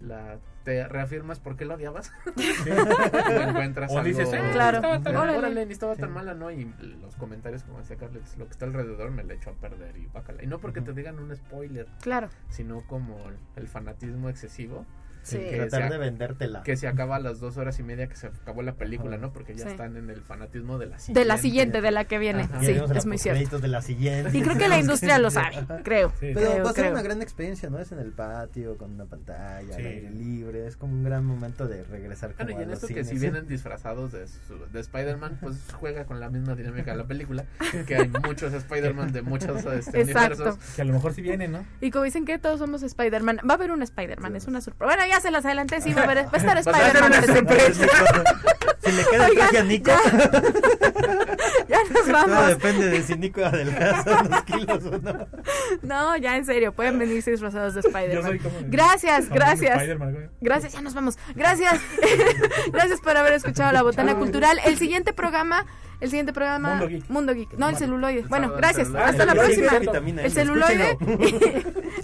la te reafirmas por qué lo odiabas. o encuentras O algo. dices, "Eh, Claro. estaba tan- Órale. Órale, ni estaba tan mala, ¿no? Y los comentarios, como decía Carles, lo que está alrededor me lo echó a perder y bácala. Y no porque te digan un spoiler, Claro. sino como el fanatismo excesivo. Sí. que Tratar se- de vendértela. Que se acaba a las dos horas y media que se acabó la película, ¿no? Porque ya Sí. están en el fanatismo de la siguiente. De la siguiente, de la que viene. Ajá. Sí, es muy cierto. de la siguiente. Y creo que la industria lo sabe, creo. Sí. Pero creo, va a ser creo. una gran experiencia, ¿no? Es en el patio, con una pantalla, Sí. al aire libre. Es como un gran momento de regresar como Bueno, y en esto que cines. si vienen disfrazados de, de Spider-Man, pues juega con la misma dinámica de la película, que hay muchos Spider-Man de muchos este, Exacto. universos. Que a lo mejor sí viene, ¿no? Y como dicen que todos somos Spider-Man, va a haber un Spider-Man, es una sorpresa. Bueno, ya se las adelanté, sí, va a, haber, va a estar Spider-Man. Si le queda el Oigan, traje a Nico, ya, ya nos todo vamos. depende de si Nico adelgaza unos kilos o no. No, ya en serio, pueden venirse disfrazados de Yo soy Spider-Man. Gracias, gracias. Gracias, ya nos vamos. Gracias. gracias por haber escuchado La Botana Cultural. El siguiente programa, el siguiente programa Mundo Geek. Mundo Geek, no el celuloide. El Bueno, sábado, gracias. Hasta la próxima. El celuloide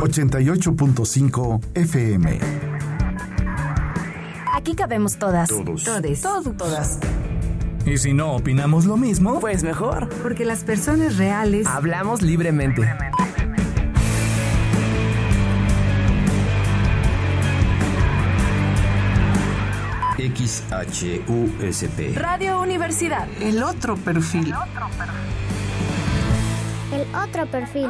88.5 FM. Aquí cabemos todas. Todos. Todes. Todas. Y si no opinamos lo mismo, pues mejor. Porque las personas reales Hablamos libremente. XHUSP. Radio Universidad. El otro perfil. El otro perfil.